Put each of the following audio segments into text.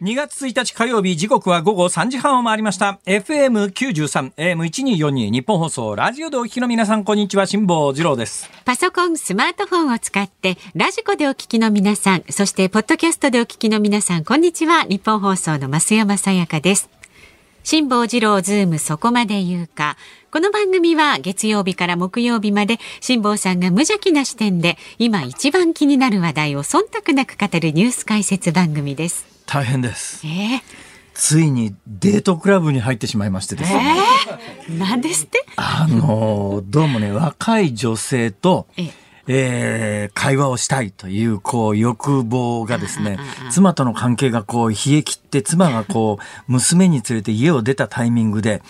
2月1日火曜日時刻は午後3時半を回りました。FM93 AM1242 日本放送ラジオでお聞きの皆さんこんにちは。辛坊治郎です。パソコン、スマートフォンを使ってラジコでお聞きの皆さんそしてポッドキャストでお聞きの皆さんこんにちは。ニッポン放送の増山さやかです。辛坊治郎ズームそこまで言うか。この番組は月曜日から木曜日まで辛坊さんが無邪気な視点で今一番気になる話題を忖度なく語るニュース解説番組です。大変です。えー、ついにデートクラブに入ってしまいましてですね、えー、何ですって？あのどうもね若い女性とええ。えー会話をしたいという、こう、欲望がですね、妻との関係がこう、冷え切って、妻がこう、娘に連れて家を出たタイミングで、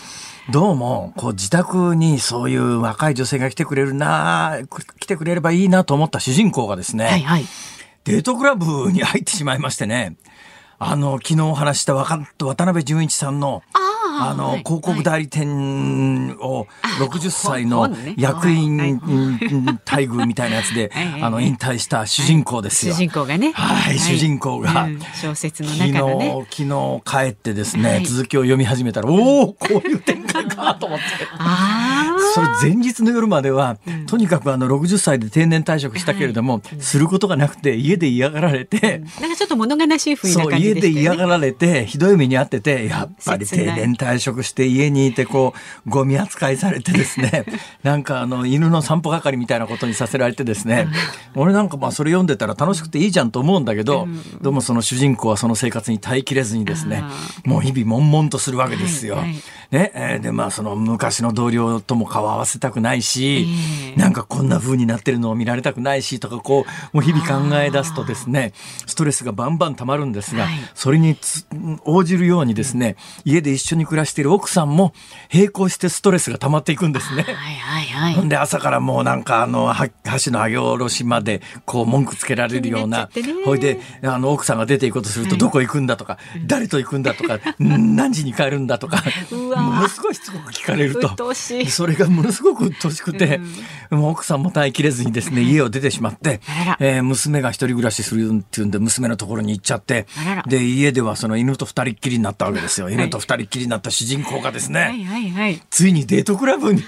どうも、こう、自宅にそういう若い女性が来てくれるな、来てくれればいいなと思った主人公がですね、はいはい。デートクラブに入ってしまいましてね、あの、昨日お話した若渡辺淳一さんの、あの、はい広告代理店を60歳の役員はい待遇みたいなやつで はいはい、あの、引退した主人公ですよ。主人公がね。はい、主人公が。うん。小説の昨日、中のね。昨日帰ってですね、はい。続きを読み始めたら、おおこういう展開かと思って。あそれ前日の夜までは、とにかくあの60歳で定年退職したけれども、することがなくて家で嫌がられて、あなんかちょっと物悲しい風なそう、感じ家で嫌がられて、ひどい目に遭ってて、やっぱり定年退職して家にいて、こう、ゴミ扱いされてですね、なんかあの、犬の散歩係みたいなことにさせられてですね、俺なんかまあそれ読んでたら楽しくていいじゃんと思うんだけど、どうもその主人公はその生活に耐えきれずにですね、もう日々悶々とするわけですよ。ね、えーで、まあその昔の同僚とも顔合わせたくないし、ええ。なんかこんな風になってるのを見られたくないしとか、こう、もう日々考え出すとですね、ストレスがバンバン溜まるんですが、はい。それにつ応じるようにですね、家で一緒に暮らしている奥さんも並行してストレスが溜まっていくんですね。はいはいはい。ほんで朝からもうなんかあのは箸の上げ下ろしまでこう文句つけられるようなほいであの奥さんが出ていこうとするとどこ行くんだとか、誰と行くんだとかん何時に帰るんだとかうわものすごいしつこく聞かれると。それがものすごく鬱陶しくて、もう奥さんも耐えきれずにですね家を出てしまってえー娘が一人暮らしするっていうんで娘のところに行っちゃってで家ではその犬と二人っきりになったわけですよ。犬と二人っきりになった主人公がですね、はいはいはい。ついにデートクラブに。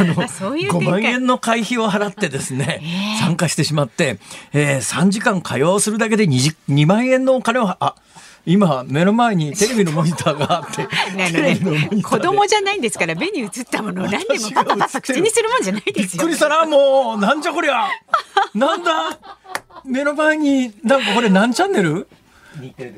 あのあそういう5展開。万円の会費を払ってですね、ええ参加してしまって、えー3時間会話をするだけで 2, 2万円のお金をあ今目の前にテレビのモニターがあって ね子供じゃないんですから目に映ったものを何でもパパパパ口にするもんじゃないびですよ。っくりしたなもう。なんじゃこりゃ。なんだ？目の前になんかこれ何チャンネル？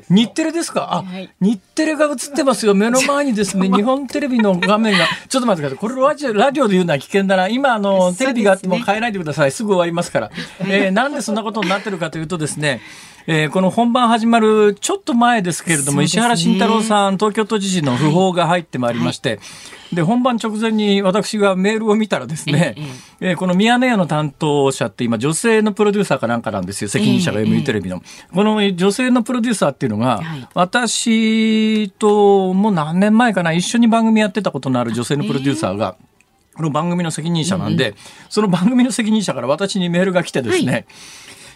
日テレですか？あ、はい。日テレが映ってますよ。目の前にですね日本テレビの画面が。ちょっと待ってください。これラジオラジオで言うのは危険だな。今あのテレビがあっても変えないでください。すぐ終わりますから、えーなんでそんなことになってるかというとですねえーこの本番始まるちょっと前ですけれども、ね。石原慎太郎さん東京都知事の訃報が入ってまいりまして、で本番直前に私がメールを見たらですね、えええーこのミヤネ屋の担当者って今女性のプロデューサーかなんかなんですよ。責任者がええ。ME テレビの、この女性のプロデューサーっていうのが、はい私ともう何年前かな一緒に番組やってたことのある女性のプロデューサーが、この番組の責任者なんで、その番組の責任者から私にメールが来てですね、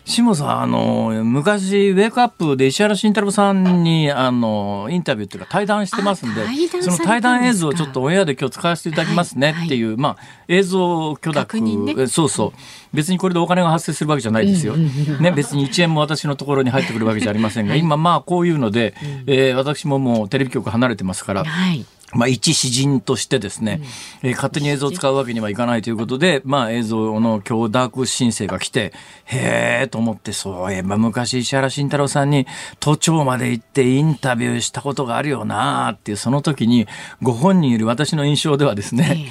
下さん、あの、昔、ウェイクアップで石原慎太郎さんに、あの、インタビューっていうか対談してますんでんその対談映像をちょっとオンエアで今日使わせていただきますねっていう、まあ、映像許諾、ね。えそうそう。別にこれでお金が発生するわけじゃないですよ。ね、別に1円も私のところに入ってくるわけじゃありませんが、今まあこういうので、えー私ももうテレビ局離れてますから、はいまあ、一詩人としてですね、えー勝手に映像を使うわけにはいかないということで、まあ、映像の今日ダーク申請が来て、へえと思って、そういえば昔石原慎太郎さんに都庁まで行ってインタビューしたことがあるよなっていう、その時にご本人より私の印象ではですね、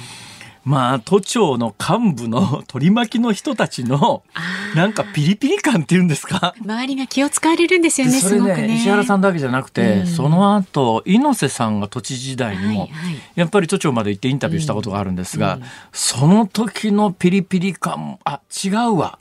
まあ、都庁の幹部の取り巻きの人たちの、なんかピリピリ感っていうんですか？周りが気を使われるんですよね、それねすごくね。石原さんだけじゃなくて、その後猪瀬さんが都知事時代にも、はいはい。やっぱり都庁まで行ってインタビューしたことがあるんですが、その時のピリピリ感あ違うわ。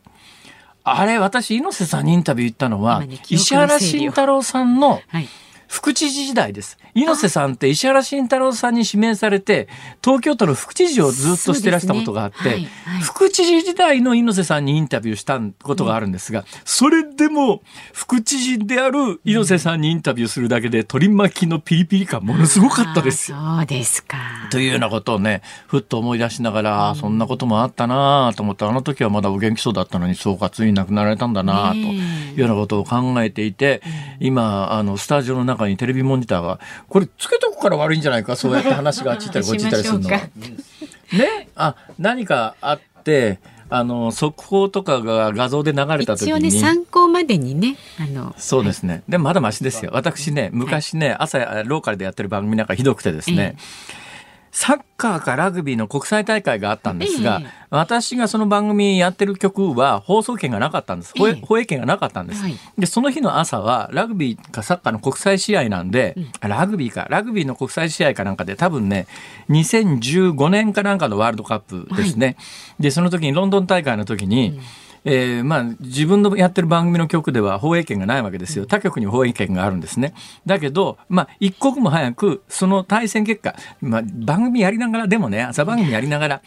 あれ私猪瀬さんにインタビュー行ったのは、今ね石原慎太郎さんのはい。副知事時代です。猪瀬さんって石原慎太郎さんに指名されて、東京都の副知事をずっとしてらしたことがあって、ね。はいはい。副知事時代の猪瀬さんにインタビューしたことがあるんですが、それでも副知事である猪瀬さんにインタビューするだけで取り巻きのピリピリ感ものすごかったですそうですか。というようなことをね、ふっと思い出しながら、あそんなこともあったなと思って、あの時はまだお元気そうだったのに、そうか、ついに亡くなられたんだなとねいうようなことを考えていて、今、あの、スタジオの中にテレビモニターが、これつけとくから悪いんじゃないか、そうやって話があっち行ったりこっち行ったりするのは。ね、あ、何かあって、あの、速報とかが画像で流れた時一応ね、に、参考までにね、あの、そうですね。でもまだマシですよ。私ね、昔ね、朝ローカルでやってる番組なんかひどくてですね、サッカーかラグビーの国際大会があったんですが、ええ私がその番組やってる曲は放送権がなかったんです。放映ええ放映権がなかったんです。はいで、その日の朝はラグビーかサッカーの国際試合なんで、あラグビーか、ラグビーの国際試合かなんかで多分ね、2015年かなんかのワールドカップですね。で、その時にロンドン大会の時に、えーまあ、自分のやってる番組の局では放映権がないわけですよ。他局に放映権があるんですね。だけど、まあ、一刻も早く、その対戦結果、まあ、番組やりながら、でもね、朝番組やりながら、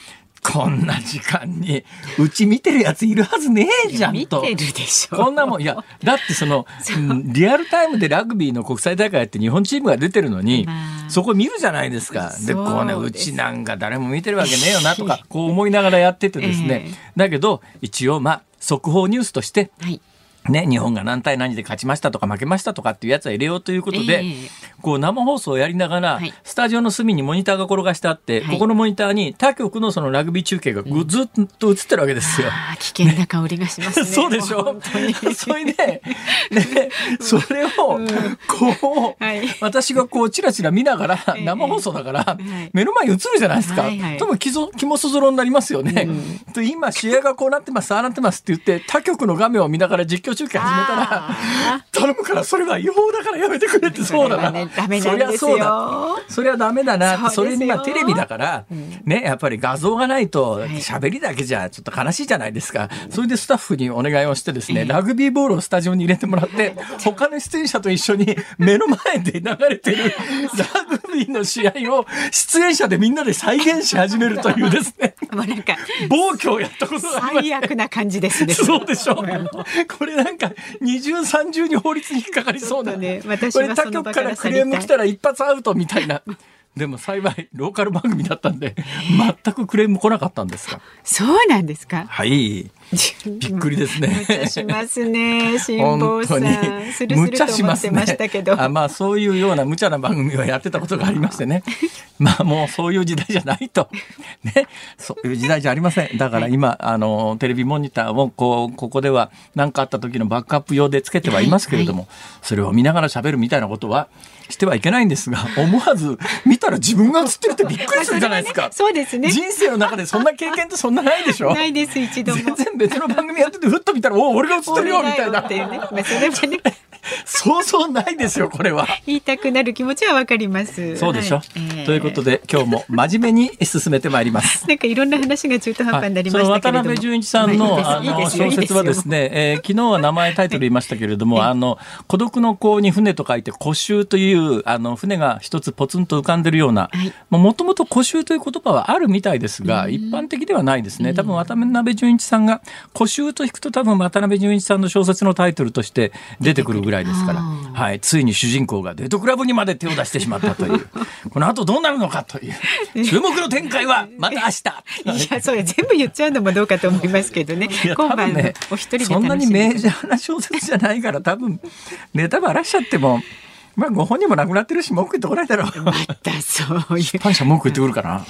こんな時間に、うち見てるやついるはずねえじゃんと。見てるでしょ。こんなもん、いや、だってその、うんリアルタイムでラグビーの国際大会やって日本チームが出てるのに、まあそこ見るじゃないですか。で、こうね、うちなんか誰も見てるわけねえよなとか、こう思いながらやっててですね。ええだけど、一応、まあ、速報ニュースとして、はい。ね、日本が何対何で勝ちましたとか負けましたとかっていうやつは入れようということで、ええ。こう生放送をやりながら、はい。スタジオの隅にモニターが転がしてあって、はい。ここのモニターに他局のそのラグビー中継がぐずっと映ってるわけですよ。危険な香りがしますね。そうでしょ？本当に。それで、ね、それを、こう、はい。私がこう、チラチラ見ながら、ええ。生放送だから、い。目の前に映るじゃないですか。はいはい。多分気ぞ、気もそぞろになりますよね。と今、試合がこうなってます、ああなってますって言って、他局の画面を見ながら実況中継始めたらあ、頼むから、それは違法だからやめてくれって、そうだな。ねダメなんですよ。そりゃそうだ。それはダメだな。それにまあテレビだから、ね、やっぱり画像がないとい。喋りだけじゃちょっと悲しいじゃないですか。それでスタッフにお願いをしてですね、ラグビーボールをスタジオに入れてもらって、他の出演者と一緒に目の前で流れてる ラグビーの試合を出演者でみんなで再現し始めるというですね、もうなんか、暴挙をやったことが最悪な感じですね。そうでしょこれなんか二重三重に法律に引っかかりそうな、ね。私これ他はその場局からクレーム来たら一発アウトみたいな。でも幸いローカル番組だったんで全くクレーム来なかったんですが。そうなんですか？はい びっくりですね無茶しますね。辛さん。するすると思ってましたけど。あまあそういうような無茶な番組をやってたことがありましてね まあもうそういう時代じゃないとねそういう時代じゃありませんだから今、あのテレビモニターをこうここでは何かあった時のバックアップ用でつけてはいますけれども、それを見ながら喋るみたいなことはしてはいけないんですが思わず見たら自分が映ってるってびっくりするじゃないですか。そうですね。人生の中でそんな経験ってそんなないでしょ ないです、一度も。全然別の番組やっててふっと見たら「おお俺が映ってるよ」みたいなっていうね。まあ、それはね、そうそうないですよこれは。言いたくなる気持ちはわかります。そうでしょ、はいえーということで今日も真面目に進めてまいります。なんかいろんな話が中途半端になりましたけれども。渡辺淳一さんの,、はいあの小説はですね、えー昨日は名前タイトル言いましたけれども、あの孤独の港に船と書いて孤舟というあの船が一つポツンと浮かんでるようなはいもともと孤舟という言葉はあるみたいですが、一般的ではないですね。多分渡辺淳一さんが孤舟と引くと多分渡辺淳一さんの小説のタイトルとして出てくるぐらいですから、あはい、ついに主人公がデートクラブにまで手を出してしまったという、この後どうなるのかという、注目の展開はまた明日。いや、それ全部言っちゃうのもどうかと思いますけどね。今晩ねお一人でそんなにメジャーな小説じゃないから多分ネタバラしちゃってもまあご本人も亡くなってるし文句言ってこないだろう。またそういう出版社文句言ってくるかな。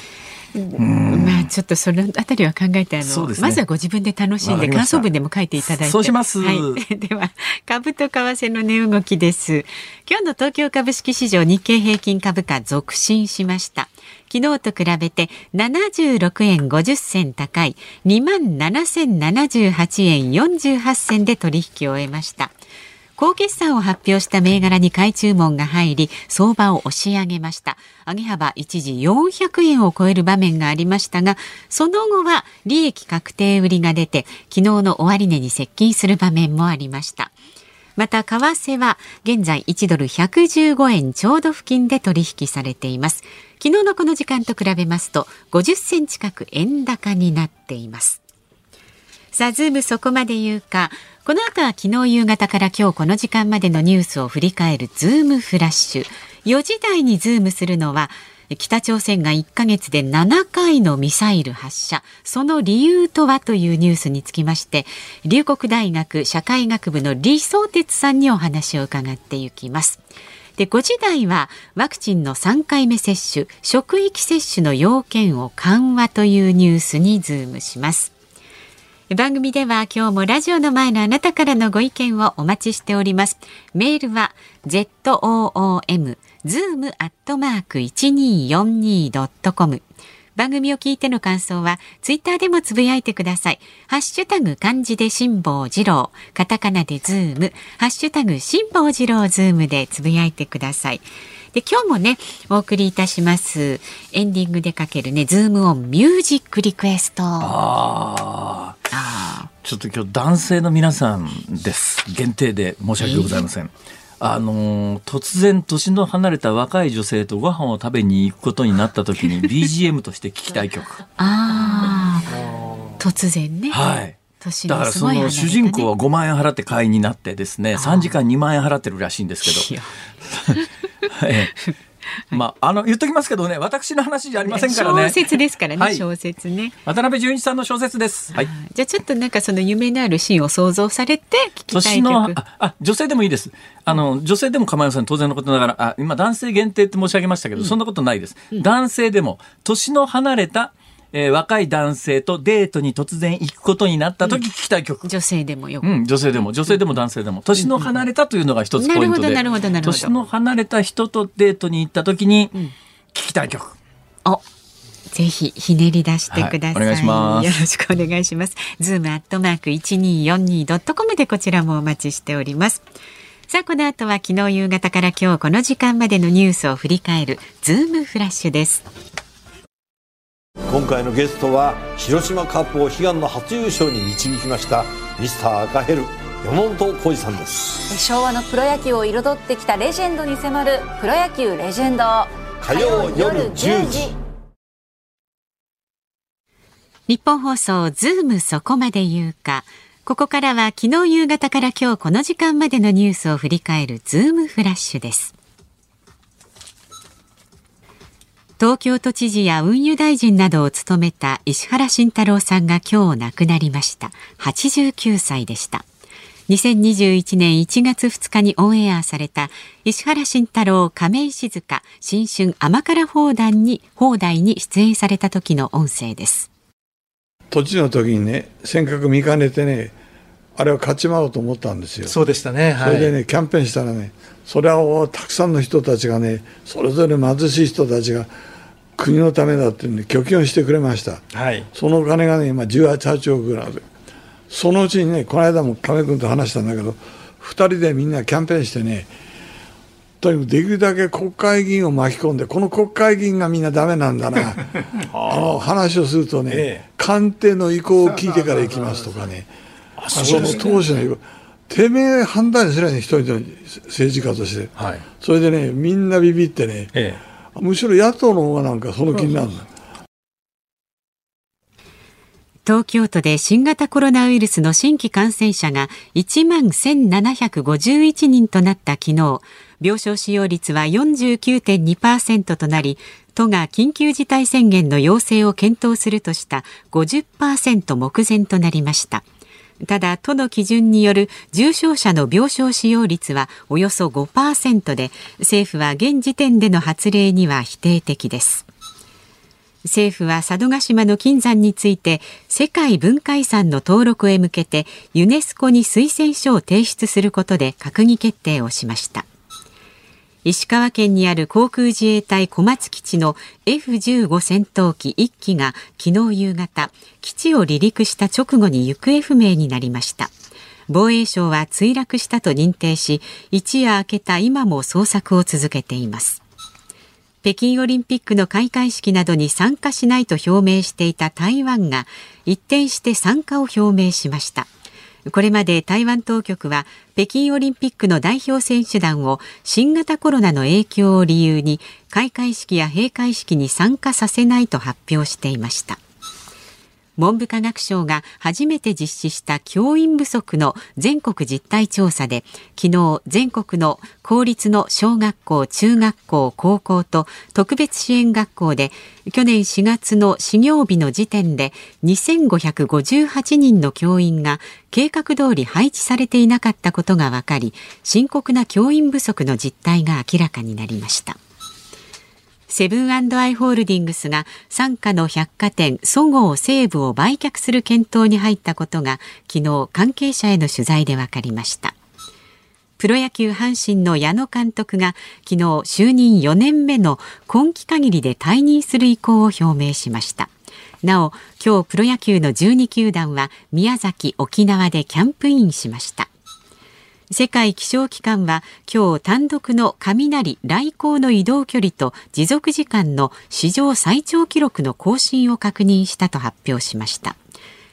まあちょっとそのあたりは考えてあの、ね。まずはご自分で楽しんで感想文でも書いていただいて。そうします。はい、では株と為替の値動きです。今日の東京株式市場日経平均株価続伸しました。昨日と比べて76円50銭高い。2万7078円48銭で取引を終えました高決算を発表した銘柄に買い注文が入り、相場を押し上げました。上げ幅一時400円を超える場面がありましたが、その後は利益確定売りが出て、昨日の終値に接近する場面もありました。また、為替は現在1ドル115円ちょうど付近で取引されています。昨日のこの時間と比べますと、50銭近く円高になっています。さあ、ズームそこまで言うか。この後は昨日夕方から今日この時間までのニュースを振り返るズームフラッシュ。4時台にズームするのは、北朝鮮が1ヶ月で7回のミサイル発射、その理由とはというニュースにつきまして、龍谷大学社会学部の李相哲さんにお話を伺っていきます。で、5時台はワクチンの3回目接種、職域接種の要件を緩和というニュースにズームします。番組では今日もラジオの前のあなたからのご意見をお待ちしております。メールは zoom zoom アットマーク 1242.com 番組を聞いての感想はツイッターでもつぶやいてください。ハッシュタグ漢字で辛坊治郎、カタカナでズーム、ハッシュタグ辛坊治郎ズームでつぶやいてください。で今日もねお送りいたしますエンディングでかけるねズームオンミュージックリクエスト。ああ。ちょっと今日男性の皆さんです。限定で申し訳ございません。あのー突然年の離れた若い女性とご飯を食べに行くことになった時に BGM として聴きたい曲。ああ、突然ね。はい。年だからその主人公は5万円払って会員になってですね、3時間2万円払ってるらしいんですけど。ええ。まあ、あの、言っときますけどね、私の話じゃありませんからね。小説ですからね、はい。小説ね。渡辺淳一さんの小説です。はい。じゃあちょっとなんかその夢のあるシーンを想像されて聞きたい年の曲。ああ女性でもいいです。あの女性でも構いません。当然のことながら。あ今男性限定って申し上げましたけど、そんなことないです、男性でも年の離れた、えー若い男性とデートに突然行くことになった時聞きたい曲、女性でもよく。うん、女性でも女性でも男性でも年の離れたというのが一つポイントでなるほどなるほどなるほど年の離れた人とデートに行った時に聞きたい曲、おぜひひねり出してください。はいお願いしますよろしくお願いします。ズームアットマーク一二四二ドットコムでこちらもお待ちしております。さあこの後は昨日夕方から今日この時間までのニュースを振り返るズームフラッシュです。今回のゲストは広島カープを悲願の初優勝に導きましたミスター赤ヘル山本浩二さんです昭和のプロ野球を彩ってきたレジェンドに迫る「プロ野球レジェンド」火曜夜10時ニッポン放送ズームそこまで言うか。ここからは昨日夕方から今日この時間までのニュースを振り返るズームフラッシュです。東京都知事や運輸大臣などを務めた石原慎太郎さんが今日亡くなりました。89歳でした。2021年1月2日にオンエアされた石原慎太郎亀井静香新春甘辛放談に放題に出演された時の音声です。都知事の時にね尖閣見かねてねあれを勝ち回ろうと思ったんですよそうでしたね。はい。それでねキャンペーンしたらねそれをたくさんの人たちがねそれぞれ貧しい人たちが国のためだっていうんで拒否をしてくれましたはい。そそのお金がね今18億ぐらいでそのうちにねこの間も亀君と話したんだけど2人でみんなキャンペーンしてねとにかくできるだけ国会議員を巻き込んでこの国会議員がみんなダメなんだな あの話をするとね、ええ官邸の意向を聞いてから行きますとかねその当時のてめえ判断すればね一人の政治家として、はい。それでねみんなビビってね、えむしろ野党の方がなんかその気になるんだ、東京都で新型コロナウイルスの新規感染者が1万1751人となった昨日、病床使用率は49.2%となり、都が緊急事態宣言の要請を検討するとした50%目前となりました。ただ都の基準による重症者の病床使用率はおよそ5%で政府は現時点での発令には否定的です。政府は佐渡島の金山について世界文化遺産の登録へ向けてユネスコに推薦書を提出することで閣議決定をしました。石川県にある航空自衛隊小松基地の F15 戦闘機1機が昨日夕方基地を離陸した直後に行方不明になりました。防衛省は墜落したと認定し一夜明けた今も捜索を続けています。北京オリンピックの開会式などに参加しないと表明していた台湾が一転して参加を表明しました。これまで台湾当局は北京オリンピックの代表選手団を新型コロナの影響を理由に開会式や閉会式に参加させないと発表していました。文部科学省が初めて実施した教員不足の全国実態調査で昨日全国の公立の小学校中学校高校と特別支援学校で去年4月の始業日の時点で2558人の教員が計画通り配置されていなかったことが分かり深刻な教員不足の実態が明らかになりました。セブンアイ・ホールディングスが傘下の百貨店そごう・西武を売却する検討に入ったことが昨日関係者への取材で分かりました。プロ野球阪神の矢野監督が昨日就任4年目の今季限りで退任する意向を表明しました。なお今日プロ野球の12球団は宮崎沖縄でキャンプインしました。世界気象機関は今日単独の雷来航の移動距離と持続時間の史上最長記録の更新を確認したと発表しました。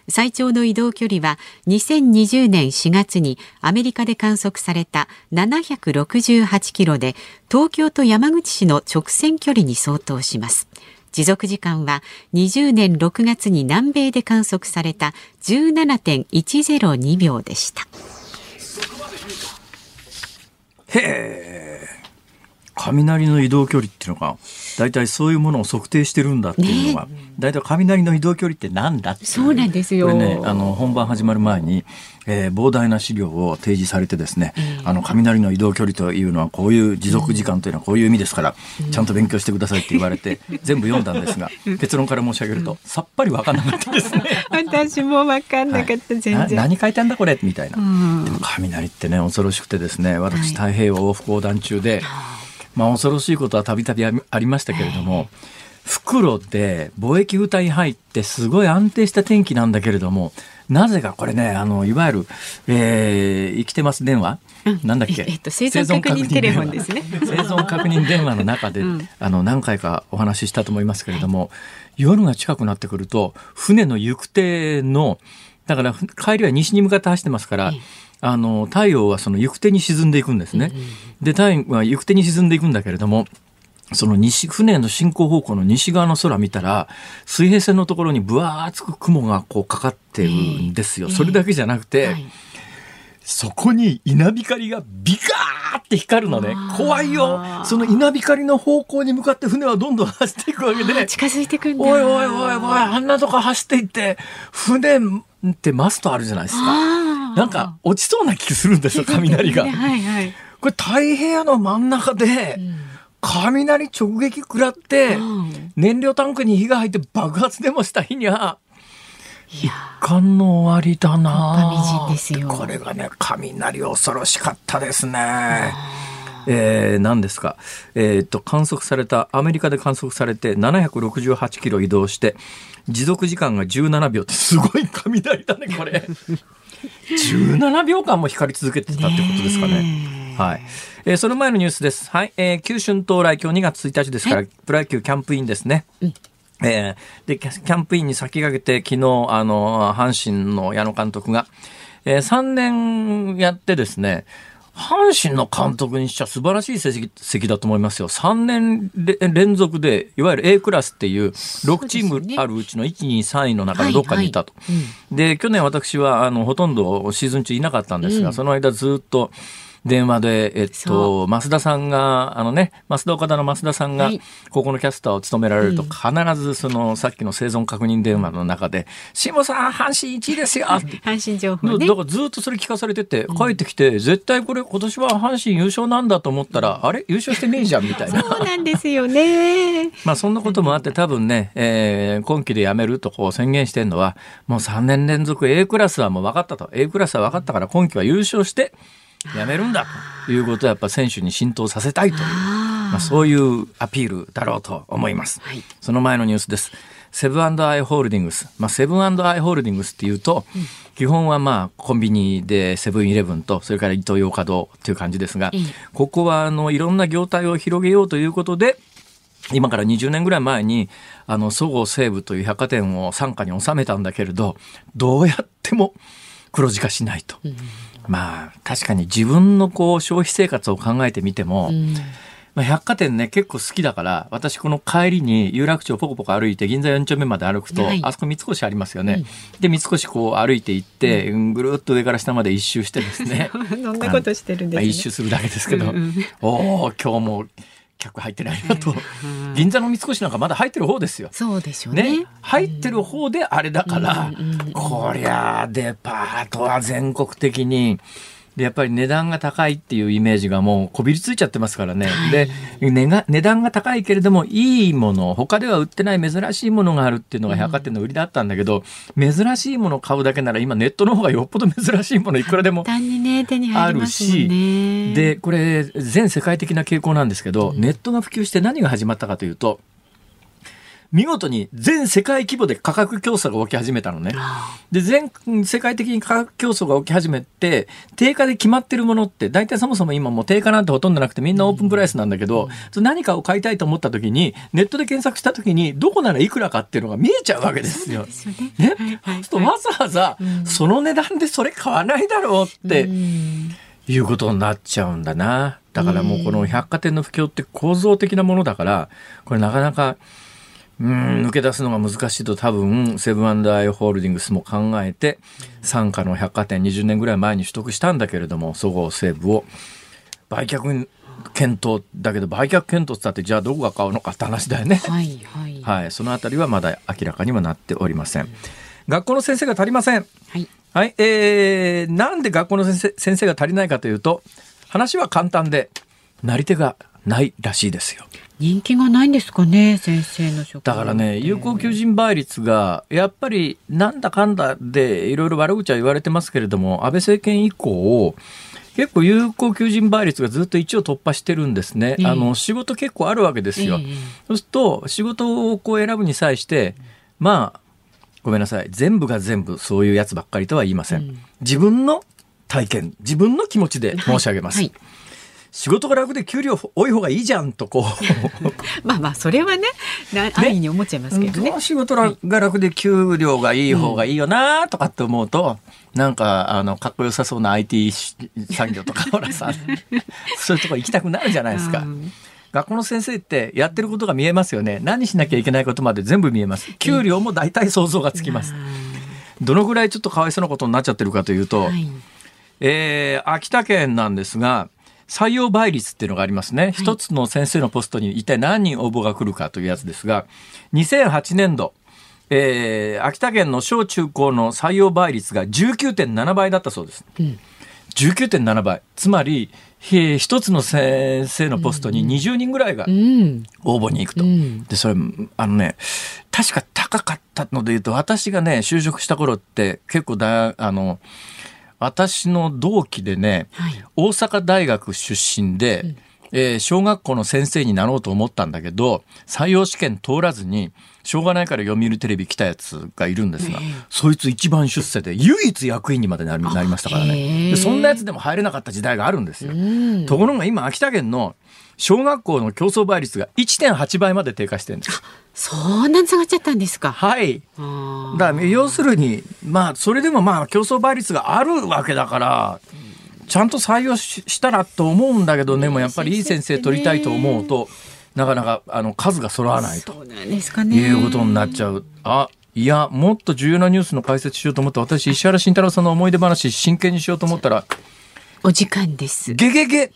最長の移動距離は2020年4月にアメリカで観測された768キロで東京と山口市の直線距離に相当します。持続時間は20年6月に南米で観測された17.102秒でした。へえ。雷の移動距離っていうのが大体そういうものを測定してるんだっていうのが、ね、大体雷の移動距離ってなんだってそうなんですよ。これねあの本番始まる前に、えー、膨大な資料を提示されてですね、あの雷の移動距離というのはこういう持続時間というのはこういう意味ですから、ちゃんと勉強してくださいって言われて、全部読んだんですが結論から申し上げると、さっぱり分かんなかったですね。私も分かんなかった、はい、全然何書いてんだこれみたいな、でも雷ってね恐ろしくてですね私太平洋往復横断中で、まあ、恐ろしいことはたびたびありましたけれども、袋で貿易歌に入ってすごい安定した天気なんだけれども、なぜかこれね、あの、いわゆる、えー、生きてます電話、うん、なんだっけ、えっと、生存確認テレフォンですね。生存確認。電話の中で、うん、あの、何回かお話ししたと思いますけれども、夜が近くなってくると、船の行く手の、だから帰りは西に向かって走ってますから、あの太陽はその行く手に沈んでいくんですね。で太陽は行く手に沈んでいくんだけれどもその西船の進行方向の西側の空見たら水平線のところにぶわーつく雲がこうかかってるんですよ。それだけじゃなくて、はいそこに稲光がビカーって光るのね。怖いよ。その稲光の方向に向かって船はどんどん走っていくわけで。近づいてくんだ。おいおいおいおい、あんなとこ走っていって、船ってマストあるじゃないですか。なんか落ちそうな気するんですよ、雷が。はいはい、これ太平洋の真ん中で、雷直撃食らって、燃料タンクに火が入って爆発でもした日には、一貫の終わりだなこれがね雷恐ろしかったですね。えー、何ですか、えー、っと観測されたアメリカで観測されて768キロ移動して持続時間が17秒ってすごい雷だねこれ 17秒間も光り続けてたってことですかね。はい。えー、その前のニュースです。はい。えー、九春到来、今日2月1日ですから、プロ野球キャンプインですね。うんえー、で、キャンプインに先駆けて、昨日、あの、阪神の矢野監督が、えー、3年やってですね、阪神の監督にしちゃ素晴らしい成績だと思いますよ。3年連続で、いわゆる A クラスっていう6チームあるうちの1、2、3位の中のどっかにいたと。で、去年私はあのほとんどシーズン中いなかったんですが、うん、その間ずっと、電話で、えっそと、増田さんが、あのね、増田岡田の増田さんがはい、ここのキャスターを務められると、必ずその、さっきの生存確認電話の中で、辛坊さん、阪神1位ですよ 阪神情報だねだからずっとそれ聞かされてて、帰ってきて、絶対これ今年は阪神優勝なんだと思ったら、あれ？優勝してねえじゃんみたいな。そうなんですよね。まあそんなこともあって多分ね、えー今期で辞めるとこう宣言してるのは、もう3年連続 A クラスはもう分かったと。A クラスは分かったから今期は優勝して辞めるんだということをやっぱ選手に浸透させたいという、まあ、そういうアピールだろうと思います。はいその前のニュースです。セブンアイ・ホールディングス。まあ、セブンアイ・ホールディングスっていうと、基本はまあ、コンビニでセブンイレブンと、それからイトーヨーカドーっていう感じですがええ、ここはあの、いろんな業態を広げようということで、今から20年ぐらい前に、あの、そごう・西武という百貨店を傘下に収めたんだけれど、どうやっても黒字化しないと。まあ、確かに自分のこう、消費生活を考えてみても、まあ、百貨店ね、結構好きだから、私この帰りに有楽町ポコポコ歩いて銀座4丁目まで歩くと、はい。あそこ三越ありますよね。で、三越こう歩いて行って、うん。ぐるっと上から下まで一周してですね。そんなことしてるんですね。まあ一周するだけですけど、うんうん。おお今日も客入ってないなと。銀座の三越なんかまだ入ってる方ですよ。そうでしょうねね、入ってる方であれだから、こりゃデパートは全国的にでやっぱり値段が高いっていうイメージがもうこびりついちゃってますからね、で値が値段が高いけれどもいいもの他では売ってない珍しいものがあるっていうのが百貨店の売りだったんだけど、珍しいものを買うだけなら今ネットの方がよっぽど珍しいものいくらでも単にね手に入りますもんね。でこれ全世界的な傾向なんですけど、ネットが普及して何が始まったかというと見事に全世界規模で価格競争が起き始めたのね。で全世界的に価格競争が起き始めて定価で決まってるものって大体そもそも今もう定価なんてほとんどなくてみんなオープンプライスなんだけど、何かを買いたいと思った時にネットで検索した時にどこならいくらかっていうのが見えちゃうわけですよ。ですよねね、はいとわざわざその値段でそれ買わないだろうって。うんいうことになっちゃうんだな。だからもうこの百貨店の不況って構造的なものだから、これなかなか、うん、抜け出すのが難しいと多分、セブンアイ・ホールディングスも考えて、傘下の百貨店20年ぐらい前に取得したんだけれども、そごう・西武を売却検討だけど、売却検討って言ったって、じゃあどこが買うのかって話だよね。はいはいはい、そのあたりはまだ明らかにはなっておりません。学校の先生が足りません。はいはい、えー、なんで学校の先生先生が足りないかというと、話は簡単で、なり手がないらしいですよ。人気がないんですかね先生の職だからね、有効求人倍率が、やっぱりなんだかんだでいろいろ悪口は言われてますけれども、安倍政権以降、結構有効求人倍率がずっと1を突破してるんですね。ええあの、仕事結構あるわけですよ。ええそうすると、仕事をこう選ぶに際して、まあ、ごめんなさい。全部が全部そういうやつばっかりとは言いません。自分の体験、自分の気持ちで申し上げます。はい仕事が楽で給料多い方がいいじゃんとこう。まあまあそれはねな安易に思っちゃいますけどね。うん。仕事が楽で給料がいい方がいいよなとかって思うと、なんかあのかっこよさそうな IT 産業とかほらさ そういうとこ行きたくなるじゃないですか。うん。学校の先生ってやってることが見えますよね。何しなきゃいけないことまで全部見えます。給料も大体想像がつきます。どのぐらいちょっとかわいそうなことになっちゃってるかというと、はい。えー秋田県なんですが採用倍率っていうのがありますね。一、つの先生のポストに一体何人応募が来るかというやつですが、2008年度、えー秋田県の小中高の採用倍率が19.7倍だったそうです。19.7倍。つまり、へ一つの先生のポストに20人ぐらいがうん応募に行くと。うんで、それ、あのね、確か高かったので言うと、私がね、就職した頃って結構だ、あの、私の同期でね、はい大阪大学出身で、えー小学校の先生になろうと思ったんだけど、採用試験通らずに、しょうがないから読売テレビ来たやつがいるんですが、そいつ一番出世で、唯一役員にまでなりましたからへねーで。そんなやつでも入れなかった時代があるんですよ。うんところが今、秋田県の小学校の競争倍率が1.8倍まで低下してるんです。そんなに下がっちゃったんですか？はい。だから要するに、まあ、それでもまあ、競争倍率があるわけだから、ちゃんと採用ししたらと思うんだけど、でもやっぱりいい先生取りたいと思うと、なかなかあの数が揃わないとそうなんですかね。いうことになっちゃう。あ、いや、もっと重要なニュースの解説しようと思って、私、石原慎太郎さんの思い出話、真剣にしようと思ったら、お時間です。ゲゲゲ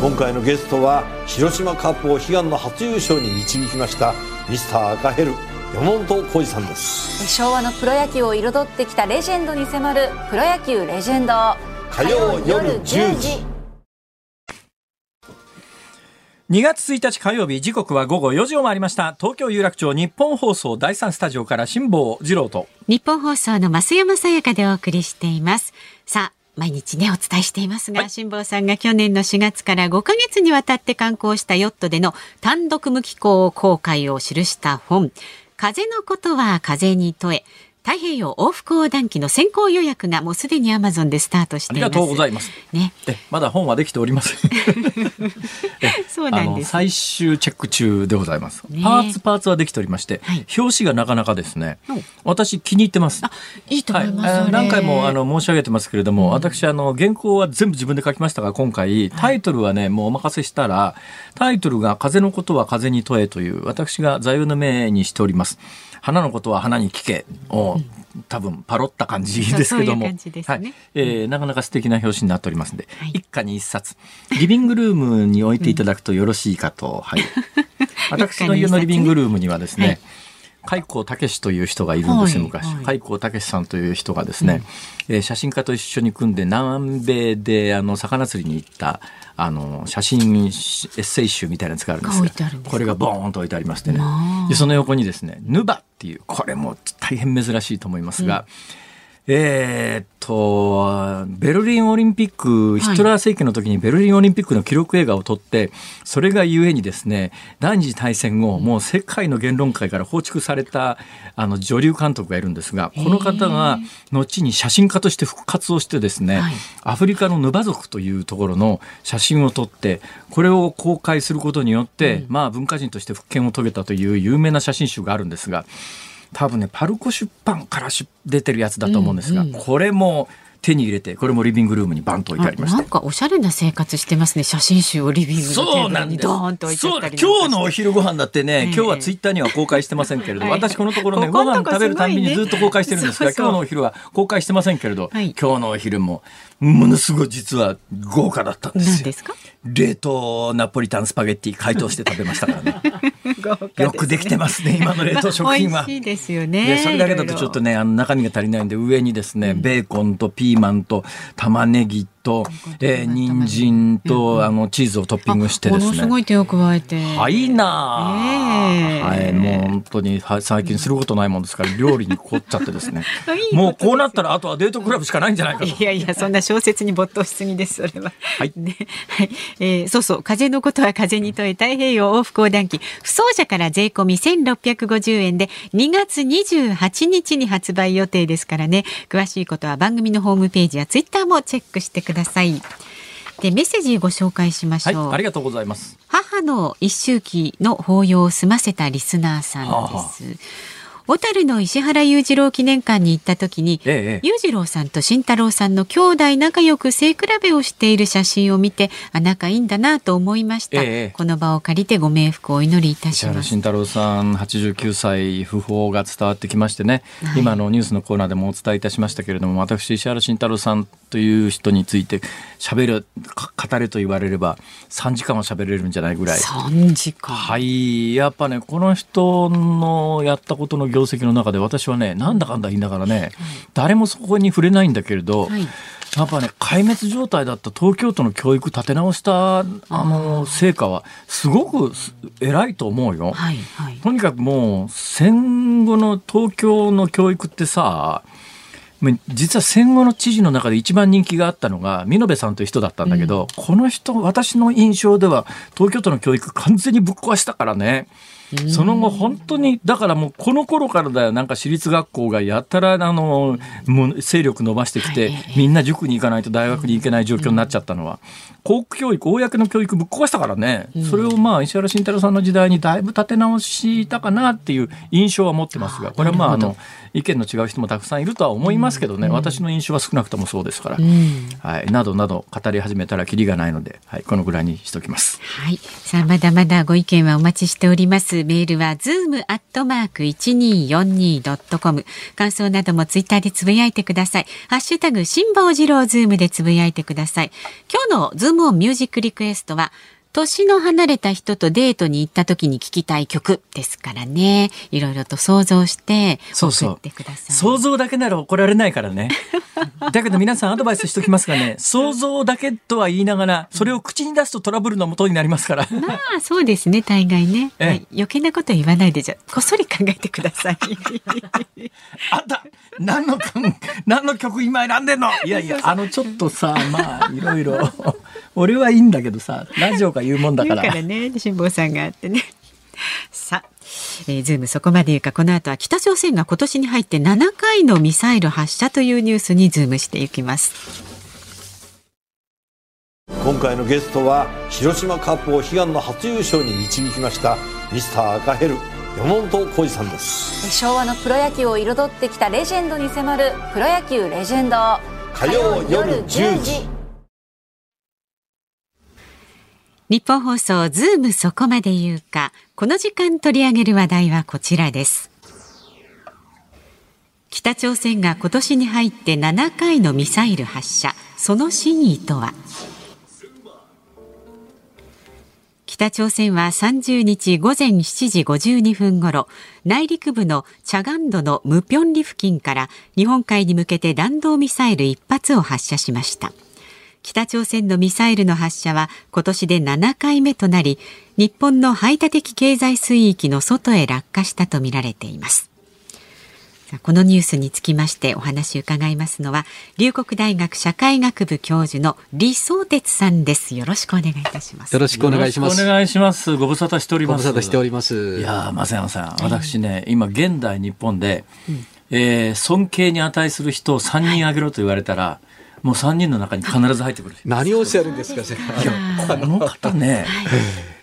今回のゲストは広島カップを悲願の初優勝に導きましたミスター赤ヘル山本浩二さんです。昭和のプロ野球を彩ってきたレジェンドに迫る「プロ野球レジェンド」火曜夜10時。2月1日火曜日時刻は午後4時を回りました。東京有楽町日本放送第3スタジオから辛坊治郎と。日本放送の増山さやかでお送りしています。さあ、毎日ね、お伝えしていますが、はい。辛坊さんが去年の4月から5ヶ月にわたって観光したヨットでの単独無寄港航海を記した本、風のことは風に問え、太平洋往復横断機の先行予約がもうすでにアマゾンでスタートしています。ありがとうございます。ね。えまだ本はできておりません。そうなんです。最終チェック中でございます、ね。パーツパーツはできておりまして、はい。表紙がなかなかですね。うん私気に入ってます。あ、いいと思います。はい、何回もあの申し上げてますけれども、私あの原稿は全部自分で書きましたが今回タイトルはねもうお任せしたらタイトルが「風のことは風に問え」という私が座右の銘にしております「花のことは花に聞け」を多分パロった感じですけども。はい。えーなかなか素敵な表紙になっておりますので、はい。一家に一冊。リビングルームに置いていただくとよろしいかと、はい、私の家のリビングルームにはですね、海光武という人がいるんですよ、昔。はい。はい海光武さんという人がですね、えー写真家と一緒に組んで南米であの魚釣りに行ったあの写真エッセイ集みたいなやつがあるんですがこれがボーンと置いてありましてね。まあ。でその横にですねヌバっていうこれも大変珍しいと思いますが、えーっと、ベルリンオリンピック、ヒトラー政権の時にベルリンオリンピックの記録映画を撮って、それがゆえにですね、第二次大戦後、もう世界の言論界から放逐された、あの、女流監督がいるんですが、この方が、後に写真家として復活をしてですね、はい。アフリカのヌバ族というところの写真を撮って、これを公開することによって、まあ文化人として復権を遂げたという有名な写真集があるんですが、多分ねパルコ出版から出出てるやつだと思うんですが、うんうん。これも手に入れてこれもリビングルームにバンと置いてありましてなんかおしゃれな生活してますね。写真集をリビングのテーブルにドーンと置いてあったりなんかして。そう今日のお昼ご飯だってね、ええ。今日はツイッターには公開してませんけれど、はい。私このところねごここんとこ飯食べるたんびにずっと公開してるんですが、今日のお昼は公開してませんけれど、はい。今日のお昼もものすごい実は豪華だったんですよ。すか？冷凍ナポリタンスパゲッティ解凍して食べましたからね。ね。よくできてますね今の冷凍食品は。美味しいですよね。でそれだけだとちょっとねあの中身が足りないんで上にですね、ベーコンとピーマンと玉ねぎと、えー、人参と、あのチーズをトッピングしてですものすごね。い手を加えて。はいなあ、ええはい、もう本当には最近することないもんですから 料理に凝っちゃってですねもうこうなったらあとはデートクラブしかないんじゃないかといやいや、そんな小説に没頭しすぎです、それは。はい ね。はい。えーそうそう、風のことは風に問え、太平洋往復横断機、不走者から税込み1650円で、2月28日に発売予定ですからね。詳しいことは番組のホームページやツイッターもチェックしてください。で、メッセージご紹介しましょう。はいありがとうございます母の一周忌の法要を済ませたリスナーさんです。小樽の石原裕次郎記念館に行った時に、ええ。裕次郎さんと慎太郎さんの兄弟仲良く背比べをしている写真を見てあ仲いいんだなと思いました、ええ。この場を借りてご冥福をお祈りいた石します。原慎太郎さん89歳訃報が伝わってきましてね、はい。今のニュースのコーナーでもお伝えいたしましたけれども私石原慎太郎さんという人について喋るか語れと言われれば3時間は喋れるんじゃないぐらい。3時間。はい。やっぱねこの人のやったことの業績の中で私はねなんだかんだ言いながらね、誰もそこに触れないんだけれど、はい。やっぱね壊滅状態だった東京都の教育立て直したあの成果はすごくす偉いと思うよ。はいはい。とにかくもう戦後の東京の教育ってさ実は戦後の知事の中で一番人気があったのが見延さんという人だったんだけど、この人私の印象では東京都の教育完全にぶっ壊したからね。その後本当にだからもうこの頃からだよ。なんか私立学校がやったらあのもう勢力伸ばしてきて、はい。みんな塾に行かないと大学に行けない状況になっちゃったのは、公教育公の教育ぶっ壊したからね、それをまあ石原慎太郎さんの時代にだいぶ立て直したかなっていう印象は持ってますがこれはまああの意見の違う人もたくさんいるとは思いますけどね、私の印象は少なくともそうですから、うんはい、などなど語り始めたらキリがないので、はい、このぐらいにしときます。はい。さあ、まだまだご意見はお待ちしております。。メールは zoom.1242.com。感想などもツイッターでつぶやいてください。ハッシュタグ、辛坊治郎ズームでつぶやいてください。今日のズームオンミュージックリクエストは、年の離れた人とデートに行った時に聞きたい曲ですからね。いろいろと想像してそうそう。送ってください。想像だけなら怒られないからね。だけど皆さんアドバイスしときますがね、想像だけとは言いながら、それを口に出すとトラブルの元になりますから。まあそうですね大概ね、余計なこと言わないでじゃあこっそり考えてください。あんた。何の曲何の曲今選んでんの？いやいやあのちょっとさまあいろいろ俺はいいんだけどさラジオが言うもんだから。言うからね辛坊さんがあってね。さあ、えー、ズームそこまで言うか。この後は北朝鮮が今年に入って7回のミサイル発射というニュースにズームしていきます。今回のゲストは広島カープを悲願の初優勝に導きましたミスター赤ヘル山本浩二さんです。昭和のプロ野球を彩ってきたレジェンドに迫る「プロ野球レジェンド」火曜夜10時日本放送ズームそこまで言うか。この時間取り上げる話題はこちらです。北朝鮮が今年に入って7回のミサイル発射。その真意とは？北朝鮮は30日午前7時52分ごろ内陸部のチャガンドのムピョンリ付近から日本海に向けて弾道ミサイル1発を発射しました。北朝鮮のミサイルの発射は今年で7回目となり日本の排他的経済水域の外へ落下したとみられています。このニュースにつきましてお話を伺いますのは龍谷大学社会学部教授の李相哲さんです。よろしくお願いいたします。よろしくお願いします。お願いします。ご無沙汰しておりごます。無沙汰しております。いやー増山さん。私ね今現代日本で、えー尊敬に値する人を3人挙げろと言われたら、もう3人の中に必ず入ってくる。何をおっしゃるんですか、それこの方ね、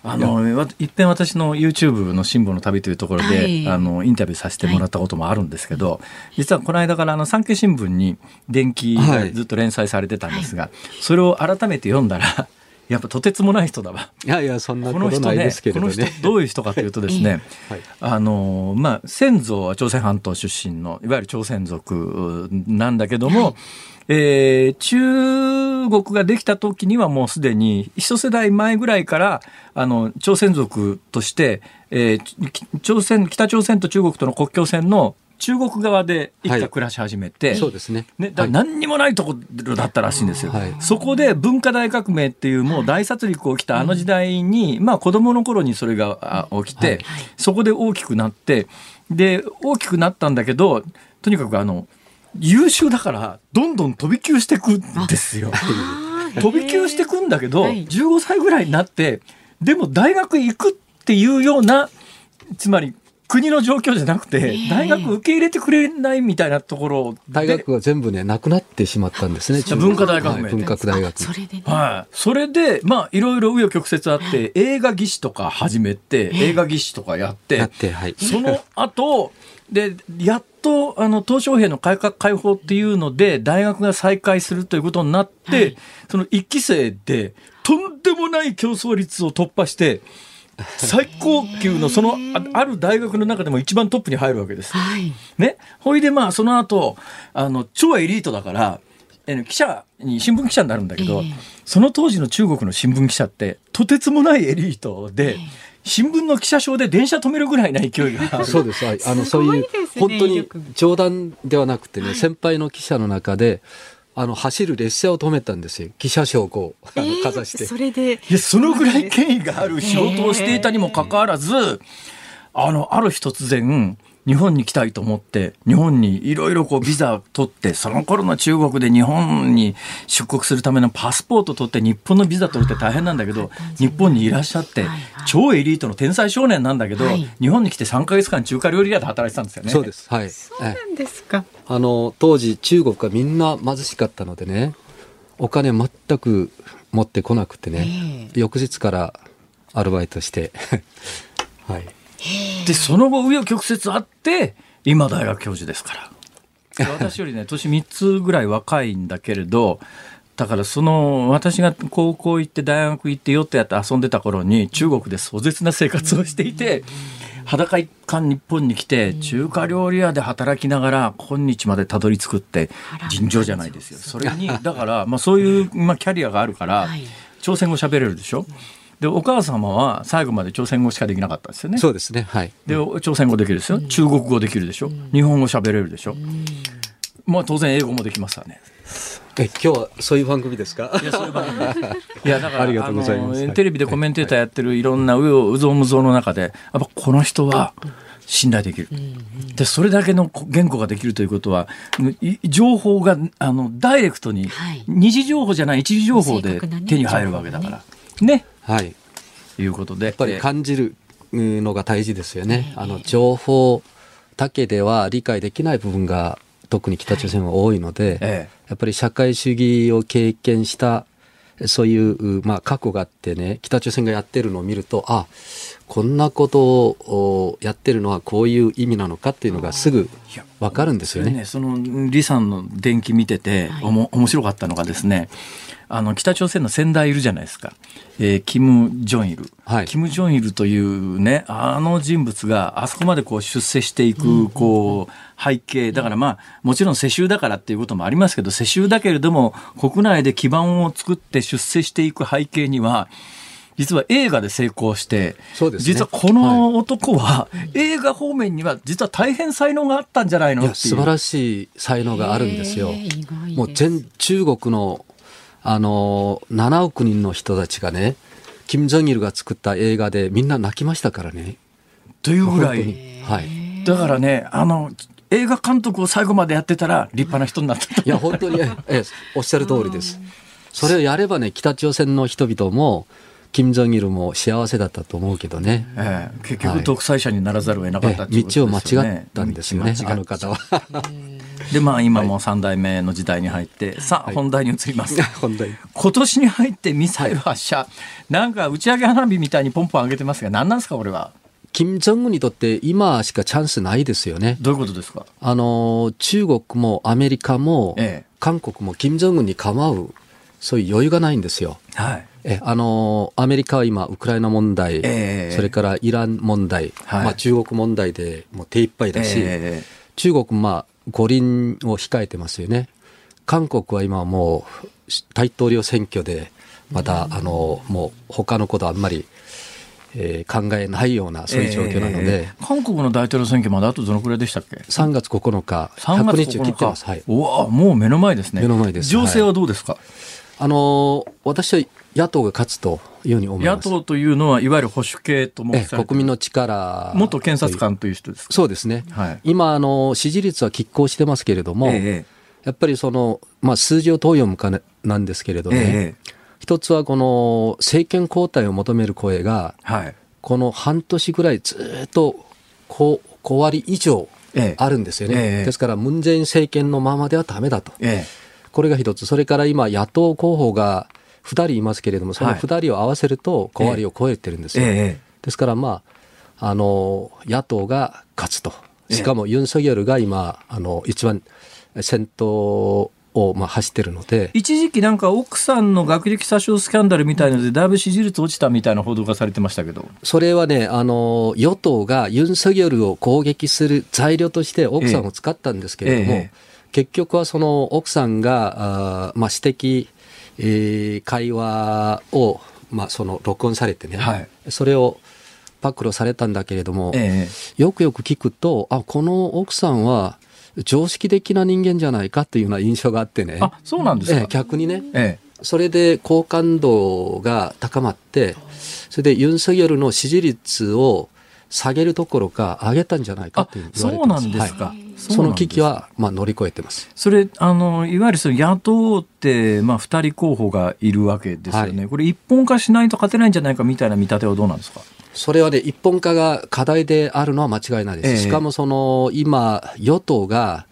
あの、わいっぺん私の YouTube の辛抱の旅というところで、はい。あの、インタビューさせてもらったこともあるんですけど、実はこの間からあの、産経新聞に電気がずっと連載されてたんですが、それを改めて読んだら、やっぱとてつもない人だわ。いやいや、そんなこことないでの人ね。このすけれどね。人どういう人かというとですね、はい。あのまあ先祖は朝鮮半島出身のいわゆる朝鮮族なんだけども、えー中国ができた時にはもうすでに一世代前ぐらいからあの朝鮮族として、えーき朝鮮北朝鮮と中国との国境線の中国側で一家暮らし始めて、そうですね。ね、だはい。何にもないところだったらしいんですよ。はい。そこで文化大革命っていうもう大殺戮起きたあの時代に、まあ子供の頃にそれがあ起きて、そこで大きくなって、で、大きくなったんだけど、とにかくあの、優秀だから、どんどん飛び級していくんですよ。飛び級していくんだけど、はい15歳ぐらいになって、でも大学行くっていうような、つまり、国の状況じゃなくて、大学受け入れてくれないみたいなところで大学が全部ね、なくなってしまったんですね。文化大革命はい文化大学。それでね、はい。それで、まあ、いろいろ紆余曲折あって、映画技師とか始めて、映画技師とかやって、やって、はい。その後、で、やっと、あの、鄧小平の改革開放っていうので、大学が再開するということになって、その一期生で、とんでもない競争率を突破して、最高級のそのあある大学の中でも一番トップに入るわけです。はいね。ほいでまあその後、あの、超エリートだから、え記者に、新聞記者になるんだけど、ええその当時の中国の新聞記者って、とてつもないエリートで、新聞の記者証で電車止めるぐらいな勢いが。そうです。はいあの、すそういう本当に冗談ではなくてね、先輩の記者の中で、あの、走る列車を止めたんですよ。記者証をこう、あの、かざして。それでいや、そのぐらい権威がある仕事をしていたにもかかわらず、あの、ある日突然、日本に来たいと思って、日本にいろいろこうビザ取って、その頃の中国で日本に出国するためのパスポート取って日本のビザ取るって大変なんだけど、日本にいらっしゃって、超エリートの天才少年なんだけど、はい。日本に来て3ヶ月間中華料理屋で働いてたんですよね。そうです。はい。そうなんですか。あの当時中国はみんな貧しかったのでねお金全く持ってこなくてね、翌日からアルバイトして。はいでその後紆余曲折あって今大学教授ですから。で 私よりね年3つぐらい若いんだけれどだからその私が高校行って大学行ってヨットやって遊んでた頃に中国で壮絶な生活をしていて裸一貫日本に来て、中華料理屋で働きながら今日までたどり着くって尋常じゃないですよ。それにだからまあそういうまあキャリアがあるからはい。朝鮮語喋れるでしょ？でお母様は最後まで朝鮮語しかできなかったですよね。そうですね。はい。で朝鮮語できるですよ。中国語できるでしょ。日本語喋れるでしょ。まあ当然英語もできますわね。え、今日はそういう番組ですか？いやそういう番組 いやだからありがとうございますあのテレビでコメンテーターやってるいろんなうようぞうむぞうの中でやっぱこの人は信頼できる。でそれだけの言語ができるということはい情報があのダイレクトに、はい二次情報じゃない一次情報で手に入るわけだから。ね。はい。やいうことで。やっぱり感じるのが大事ですよね。あの、情報だけでは理解できない部分が特に北朝鮮は多いので、えやっぱり社会主義を経験したそういう、まあ、過去があってね北朝鮮がやってるのを見るとあこんなことをやってるのはこういう意味なのかっていうのがすぐわかるんですよね。ね、その李さんの伝記見てて、おも面白かったのがですね、あの北朝鮮の先代いるじゃないですか、えーキム・ジョンイル、はい。キム・ジョンイルというね、あの人物があそこまでこう出世していくこう背景、だからまあ、もちろん世襲だからっていうこともありますけど、世襲だけれども、国内で基盤を作って出世していく背景には、実は映画で成功して、そうですね。実はこの男は、映画方面には実は大変才能があったんじゃないのいやっていう。素晴らしい才能があるんですよ。もう全中国のあの7億人の人たちがね、金正日が作った映画でみんな泣きましたからね。というぐらい。はい。だからね、あの、映画監督を最後までやってたら立派な人になってた。いや、本当に、ええ、おっしゃる通りです。それをやればね、北朝鮮の人々も、金正日も幸せだったと思うけどね。ええ結局はい独裁者にならざるを得なかったえってい道を間違ったんですよね、あの方は。で、まあ今も3代目の時代に入って、さあ本題に移ります。本当に。今年に入ってミサイル発射、なんか打ち上げ花火みたいにポンポン上げてますが、何なんですか、これは？金正恩にとって今しかチャンスないですよね。どういうことですか？あの、中国もアメリカもええ韓国も金正恩に構う、そういう余裕がないんですよ。はい。えあのアメリカは今、ウクライナ問題、ええそれからイラン問題、はいまあ、中国問題でもう手一杯だし、ええ中国もまあ五輪を控えてますよね。韓国は今もう大統領選挙で、また、あの、もう他のことはあんまり、えー考えないような、そういう状況なので、ええ韓国の大統領選挙まであとどのくらいでしたっけ？3月9日、3 100月日を切ってます。9はい日。。うわもう目の前ですね。目の前です情勢はどうですか、あの、私は野党が勝つというふうに思い野ます。党というのは、いわゆる保守系ともえ国民の力。元検察官という人ですかそうですね。はい今、あの、支持率は拮抗してますけれども、ええやっぱりその、まあ、数字をどう読むかねなんですけれどね、ええ一つはこの政権交代を求める声が、はい。この半年ぐらいずっと 5, 5割以上ええあるんですよね。ええですから、ムン・ジェイン政権のままではダメだと。えこれが一つ。それから今、野党候補が2人いますけれども、そのはい2人を合わせると5割を超えてるんですよ。ええですから、まあ、あの、野党が勝つと。しかもユン・ソギョルが今、あの、一番先頭を、まあ、走ってるので、一時期なんか奥さんの学歴詐称スキャンダルみたいので、だいぶ支持率落ちたみたいな報道がされてましたけど。それはね、あの、与党がユン・ソギョルを攻撃する材料として奥さんを使ったんですけれども、ええ結局はその奥さんが、あーまあ、指摘、えー会話を、まあ、その録音されてね、はいそれを暴露されたんだけれども、えよくよく聞くと、あ、この奥さんは常識的な人間じゃないかというような印象があってね。あ、そうなんですか？ええ逆にね。えそれで好感度が高まって、それでユン・ソギョルの支持率を下げるどころか上げたんじゃないかあという、そうなんですか。はいその危機は、まあ、乗り越えてます。それ、あの、いわゆるその野党って、まあ、二人候補がいるわけですよね。はいこれ一本化しないと勝てないんじゃないかみたいな見立てはどうなんですか？それはね、一本化が課題であるのは間違いないです。ええしかもその、今、与党が、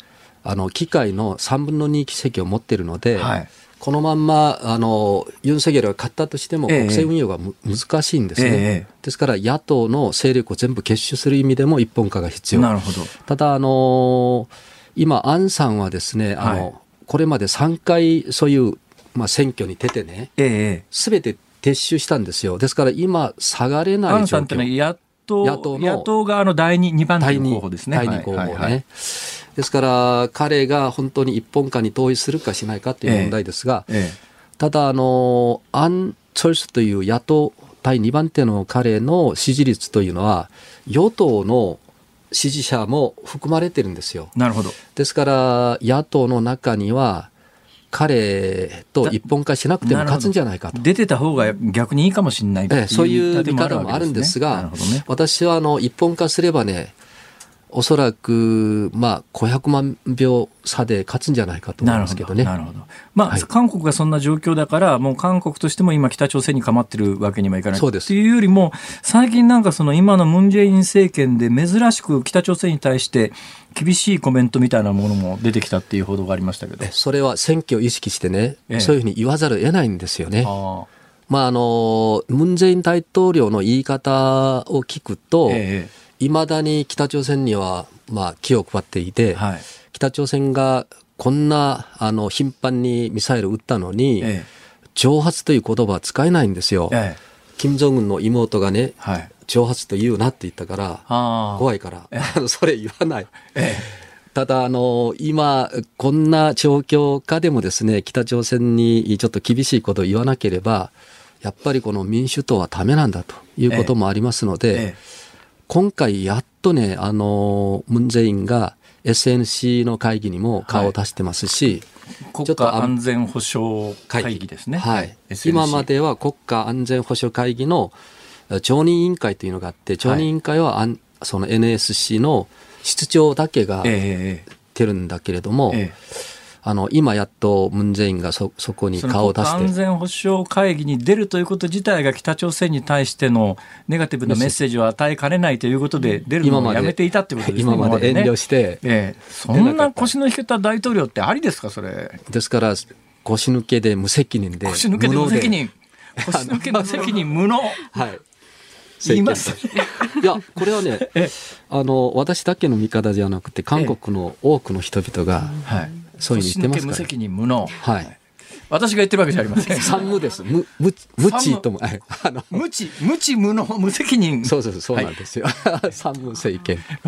あの、議会の3分の2議席を持っているので、はいこのまんま、あの、ユン・ソギョルが勝ったとしても、ええ国政運用がむ、難しいんですね。ええですから、野党の勢力を全部結集する意味でも一本化が必要。なるほど。ただ、あの今、アンさんはですね、あの、はいこれまで3回そういう、まあ、選挙に出てね、ええすべて撤収したんですよ。ですから今、下がれない状況。アンさんってのは野党野党の野党側の第二二番手の候補ですね。第二候補ね、はいはいはいですから、彼が本当に一本化に同意するかしないかという問題ですが、えただ、あの、アン・チョルスという野党第2番手の彼の支持率というのは、与党の支持者も含まれてるんですよ。えなるほど。ですから、野党の中には、彼と一本化しなくても勝つんじゃないかと。出てた方が逆にいいかもしれないいうええそういう見方もあるんですながね。私はあの一本化すればね、おそらく、まあ、500万票差で勝つんじゃないかと思いなるほど。ますけどね。なるほど。まあ、はい韓国がそんな状況だから、もう韓国としても今北朝鮮に構ってるわけにはいかない。そうですっていうよりも、最近なんかその今のムンジェイン政権で珍しく北朝鮮に対して厳しいコメントみたいなものも出てきたっていう報道がありましたけど。えそれは選挙を意識してね、ええそういうふうに言わざるを得ないんですよね。あまあ、あの、ムン・ジェイン大統領の言い方を聞くあと、えいまだに北朝鮮には、まあ、気を配っていて、えはい。北朝鮮がこんな、あの、頻繁にミサイル撃ったのに、え挑発という言葉は使えないんですよ。えええ金正恩の妹がね、はい。挑発と言うなって言ったから。怖いから、それ言わない。えただ、あの、今、こんな状況下でもですね、北朝鮮にちょっと厳しいことを言わなければ、やっぱりこの民主党はダメなんだということもありますのえで、え今回やっとね、あの、ムン・ジェインが SNC の会議にも顔を出してますし、国ちょっとあ家安全保障会議ですね。はい。SNC 今までは国家安全保障会議のえ常任委員会というのがあって、常任委員会はあんその NSC の室長だけが出るんだけれども、えええあの、今やっとムン・ジェインがそ、そこに顔を出して、安全保障会議に出るということ自体が北朝鮮に対してのネガティブなメッセージを与えかねないということで出るのをやめていたってことですね。今まで遠慮して、ええ、そんな腰の引けた大統領ってありですか、それ？ですから、腰抜けで無責任で。腰抜けで無責無任。腰抜け無責任、無能。はい。言いますいや、これはね、えあの、私だけの見方じゃなくて、韓国の多くの人々が、はい。そういうふうに言ってますから無責任、無能。はい。私が言ってるわけじゃありません。三無です。無、無、無知とも、はい あの、無知、無知、無能、無責任。そうそうそうなんですよ。三無政権。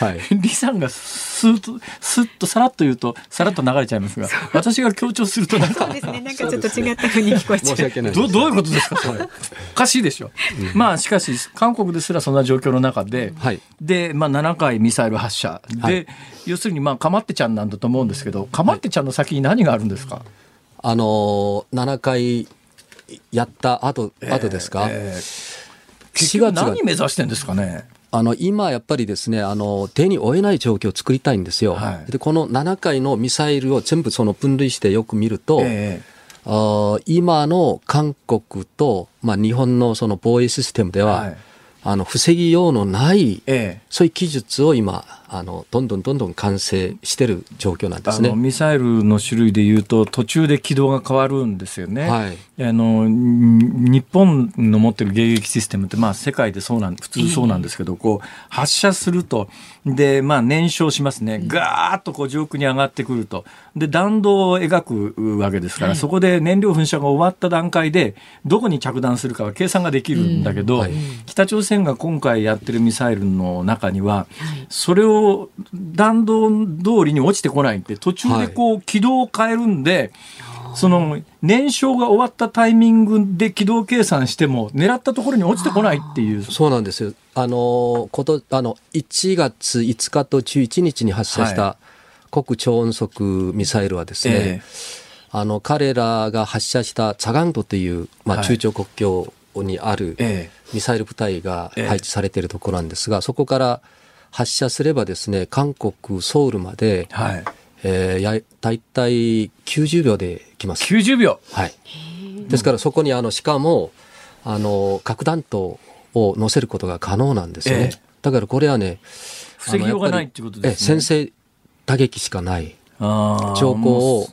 はい。李さんがスーッと、スッとさらっと言うと、さらっと流れちゃいますが、私が強調するとなんか、そうですね。なんかちょっと違った風に聞こえちゃう。申し訳ない。どどういうことですか、それ。おかしいでしょ。まあ、しかし、韓国ですらそんな状況の中で、はいで、まあ、7回ミサイル発射。で、はい要するに、まあ、かまってちゃんなんだと思うんですけど、かまってちゃんの先に何があるんですか、あのー、7回やった後、後ですか、え4結局月が何目指してんですかね？あの、今やっぱりですね、あの、手に負えない状況を作りたいんですよ。はい。で、この7回のミサイルを全部その分類してよく見ると、え。あー今の韓国と、まあ、日本のその防衛システムでは、はいあの、防ぎようのない、ええそういう技術を今、あの、どんどんどんどん完成してる状況なんですね。あのミサイルの種類でいうと途中で軌道が変わるんですよね。はいあのん日本の持ってる迎撃システムってまあ世界でそうなん普通そうなんですけど、こう発射するとでまあ燃焼しますね。ガーッとこう上空に上がってくると。で弾道を描くわけですから、そこで燃料噴射が終わった段階でどこに着弾するかは計算ができるんだけど、うん。はい。北朝鮮が今回やってるミサイルの中には、それを弾道通りに落ちてこないって途中でこう軌道を変えるんで、その燃焼が終わったタイミングで軌道計算しても狙ったところに落ちてこないっていう。そうなんですよ。あの、こと、あの、1月5日と11日に発射しはた極超音速ミサイルはですね、えあの、彼らが発射したチャガンドという、まあ、はい。中朝国境にあるええ。ミサイル部隊がええ。配置されているところなんですが、そこから発射すればですね、韓国ソウルまで、はい、えーや、だいたい90秒で来ます。90秒。はい。ですからそこにあの、しかも、あの、核弾頭を乗せることが可能なんですよね。ええだからこれはね、防ぎようがないっていうことですねええ先制打撃しかない。兆候を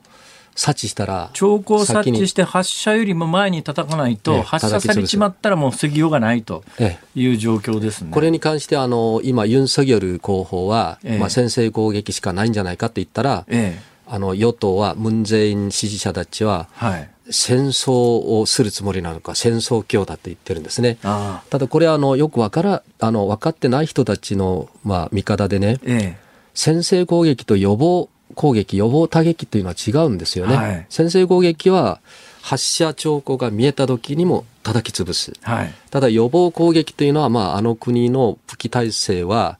察知したら、兆候を察知して発射よりも前に叩かないと、ええ発射されちまったらもう防ぎようがないとええいう状況ですね。これに関してあの、今、ユン・ソギョル候補は、ええまあ、先制攻撃しかないんじゃないかって言ったら、ええあの、与党は、ムン・ジェイン支持者たちは、はい。戦争をするつもりなのか戦争教だって言ってるんですね。あただこれはあのよくわからあの分かってない人たちのまあ見方でねえ先制攻撃と予防攻撃予防打撃というのは違うんですよね。はい先制攻撃は発射兆候が見えた時にも叩き潰す。えはい。ただ予防攻撃というのは、まあ、あの国の武器体制は、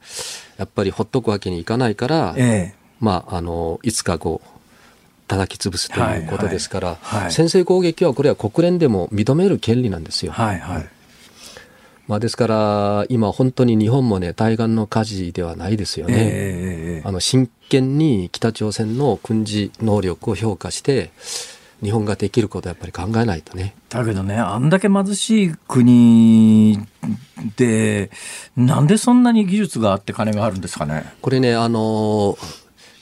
やっぱりほっとくわけにいかないから、えまあ、あの、いつかこう、叩き潰すということですから、はいはい先制攻撃はこれは国連でも認める権利なんですよ。えはいはい。まあ、ですから、今本当に日本もね、対岸の火事ではないですよね。ええええええあの、真剣に北朝鮮の軍事能力を評価して、日本ができることをやっぱり考えないとね。だけどね、あんだけ貧しい国で、なんでそんなに技術があって金があるんですかね。これね、あの、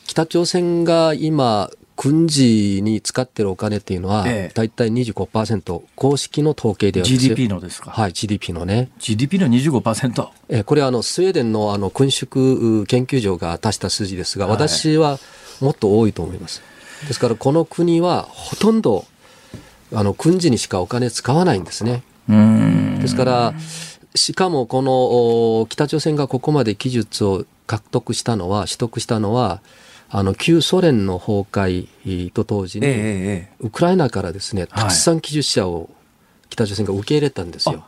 北朝鮮が今、軍事に使ってるお金っていうのは、ええだいたい25%、公式の統計ではですよ GDP のですか？はい、GDP のね。GDP の25%。えーこれはあのスウェーデンのあの軍縮研究所が出した数字ですが、はい私はもっと多いと思います。ですからこの国はほとんどあの軍事にしかお金使わないんですね。うん。ですから、しかもこのお北朝鮮がここまで技術を獲得したのは、取得したのは、あの旧ソ連の崩壊と同時に、ええええウクライナからですね、たくさん技術者を北朝鮮が受け入れたんですよ。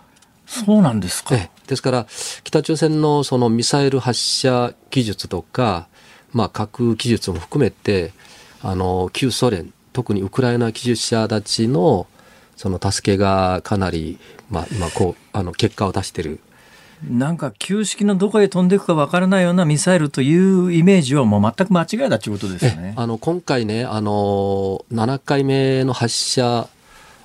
そうなんですか。ええですから、北朝鮮のそのミサイル発射技術とか、まあ、核技術も含めて、あの、旧ソ連、特にウクライナ技術者たちの、その助けがかなり、まあ、今、こう、あの、結果を出してる。なんか旧式のどこへ飛んでいくかわからないようなミサイルというイメージはもう全く間違いだということですよね。あの、今回ね、あの、7回目の発射、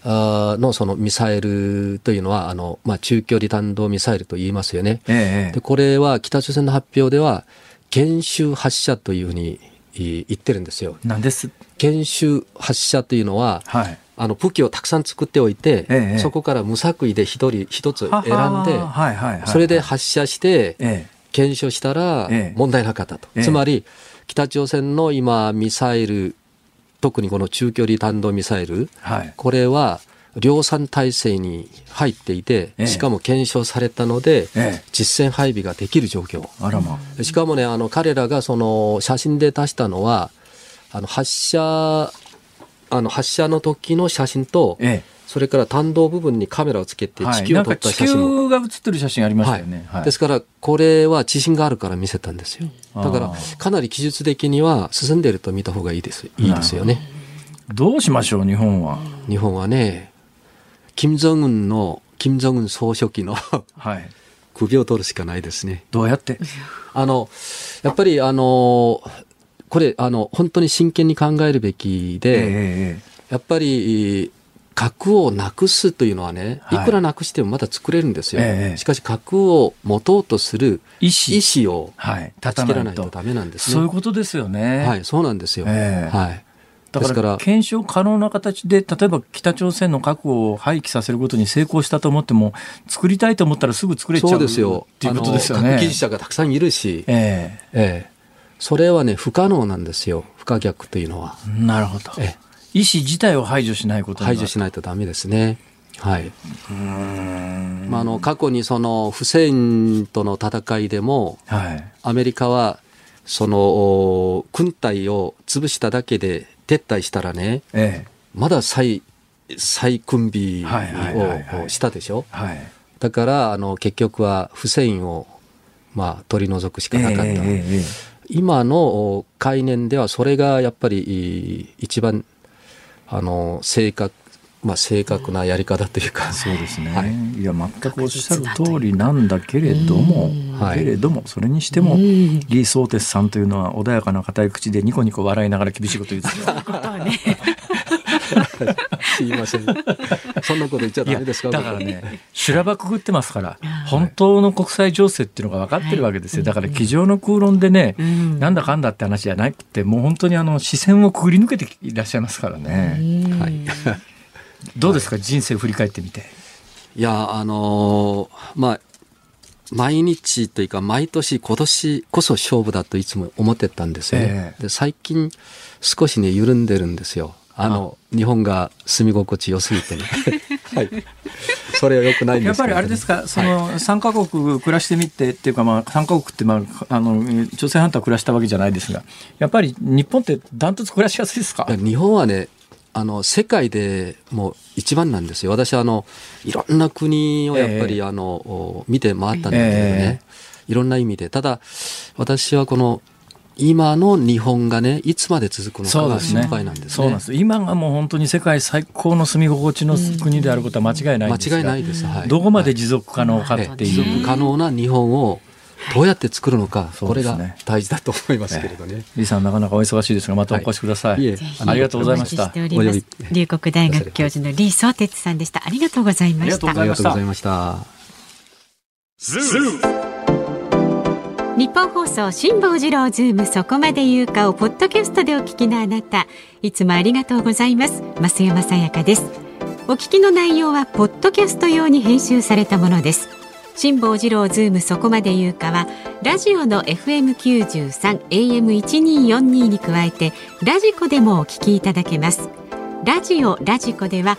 のそのミサイルというのは、あの、まあ、中距離弾道ミサイルと言いますよね。ええで、これは北朝鮮の発表では、研修発射というふうにい言ってるんですよ。なんです。研修発射というのは、はい。あの武器をたくさん作っておいて、ええそこから無作為で一人一つ選んで、ははそれで発射して、え検証したらええ問題なかったと。ええつまり、北朝鮮の今、ミサイル、特にこの中距離弾道ミサイル、えはい。これは量産体制に入っていて、ええしかも検証されたので、ええ実戦配備ができる状況。しかもね、あの、彼らがその写真で出したのは、あの、発射、あの、発射の時の写真と、えそれから弾道部分にカメラをつけて。地球を撮った写真も。球が写ってる写真ありましたはいよね。はい。ですから、これは自信があるから見せたんですよ。だからかなり技術的には進んでいると見た方がいいです。いいですよね。どうしましょう、日本は。日本はね、金正恩の、金正恩総書記のはい。首を取るしかないですね。どうやってあの、やっぱりあの、これ、あの、本当に真剣に考えるべきで、ええええやっぱり、核をなくすというのはね、いはいくらなくしてもまだ作れるんですよ。ええしかし核を持とうとする意思。をはい。断ち切らないとダメなんですね。そういうことですよね。はい、そうなんですよ。ええはい。だか、らら、検証可能な形で、例えば北朝鮮の核を廃棄させることに成功したと思っても、作りたいと思ったらすぐ作れちゃうそうですよ。っていうことですよね。核技術者がたくさんいるし、えええそれはね、不可能なんですよ。不可逆というのは。えなるほど。え意思自体を排除しないこと排除しないとダメですね。はい。まあ、あの、過去にその、フセインとの戦いでも、はい。アメリカは、その、お軍隊を潰しただけで撤退したらね、ええまだ再、再軍備はいはいはいはいをしたでしょ？はい。だから、あの、結局はフセインを、まあ、取り除くしかなかった。ええ今のお概念ではそれがやっぱりい一番あの正確まあ正確なやり方というか。えそうですね。はい。い、や、全くおっしゃる通りなんだけれども、はい。けれども、それにしても、李相哲さんというのは穏やかな固い口でニコニコ笑いながら厳しいこと言うんですよ。すいません。そんなこと言っちゃダメですか？だからね、修羅場くぐってますから、本当の国際情勢っていうのが分かってるわけですよ。だから、机上の空論でね、なんだかんだって話じゃなくて、もう本当にあの、視線をくぐり抜けていらっしゃいますからね。はい、どうですか、人生を振り返ってみて。いやあのーまあ毎日というか毎年今年こそ勝負だといつも思ってたんですよね、ええ。で最近少しね緩んでるんですよ。あの、日本が住み心地良すぎてね。はい。それは良くないんですけど、やっぱりあれですか、その3カ国暮らしてみてっていうか、まあ、3カ国って、まあ、あの朝鮮半島暮らしたわけじゃないですが、やっぱり日本ってダントツ暮らしやすいですか？日本はね、あの世界でもう一番なんですよ。私はあのいろんな国をやっぱり、あの見て回ったんだけどね、いろんな意味で。ただ私はこの今の日本がねいつまで続くのかが心配なんですね。そうなんです今がもう本当に世界最高の住み心地の国であることは間違いないんですが間違いないです。はい。どこまで持続可能かって持いう、続可能な日本をどうやって作るのか、これが大事だと思いますけれどね。李さんなかなかお忙しいですがまたお越しください、い。え。ありがとうございました。龍谷大学教授の李相哲さんでした。ありがとうございました。ありがとうございました。ありがとうございました。ニッポン放送辛坊治郎ズームそこまで言うかをポッドキャストでお聞きのあなたいつもありがとうございます。増山さやかです。お聞きの内容はポッドキャスト用に編集されたものです辛坊治郎ズームそこまで言うかはラジオの FM93 AM1242 に加えてラジコでもお聞きいただけます。ラジオラジコでは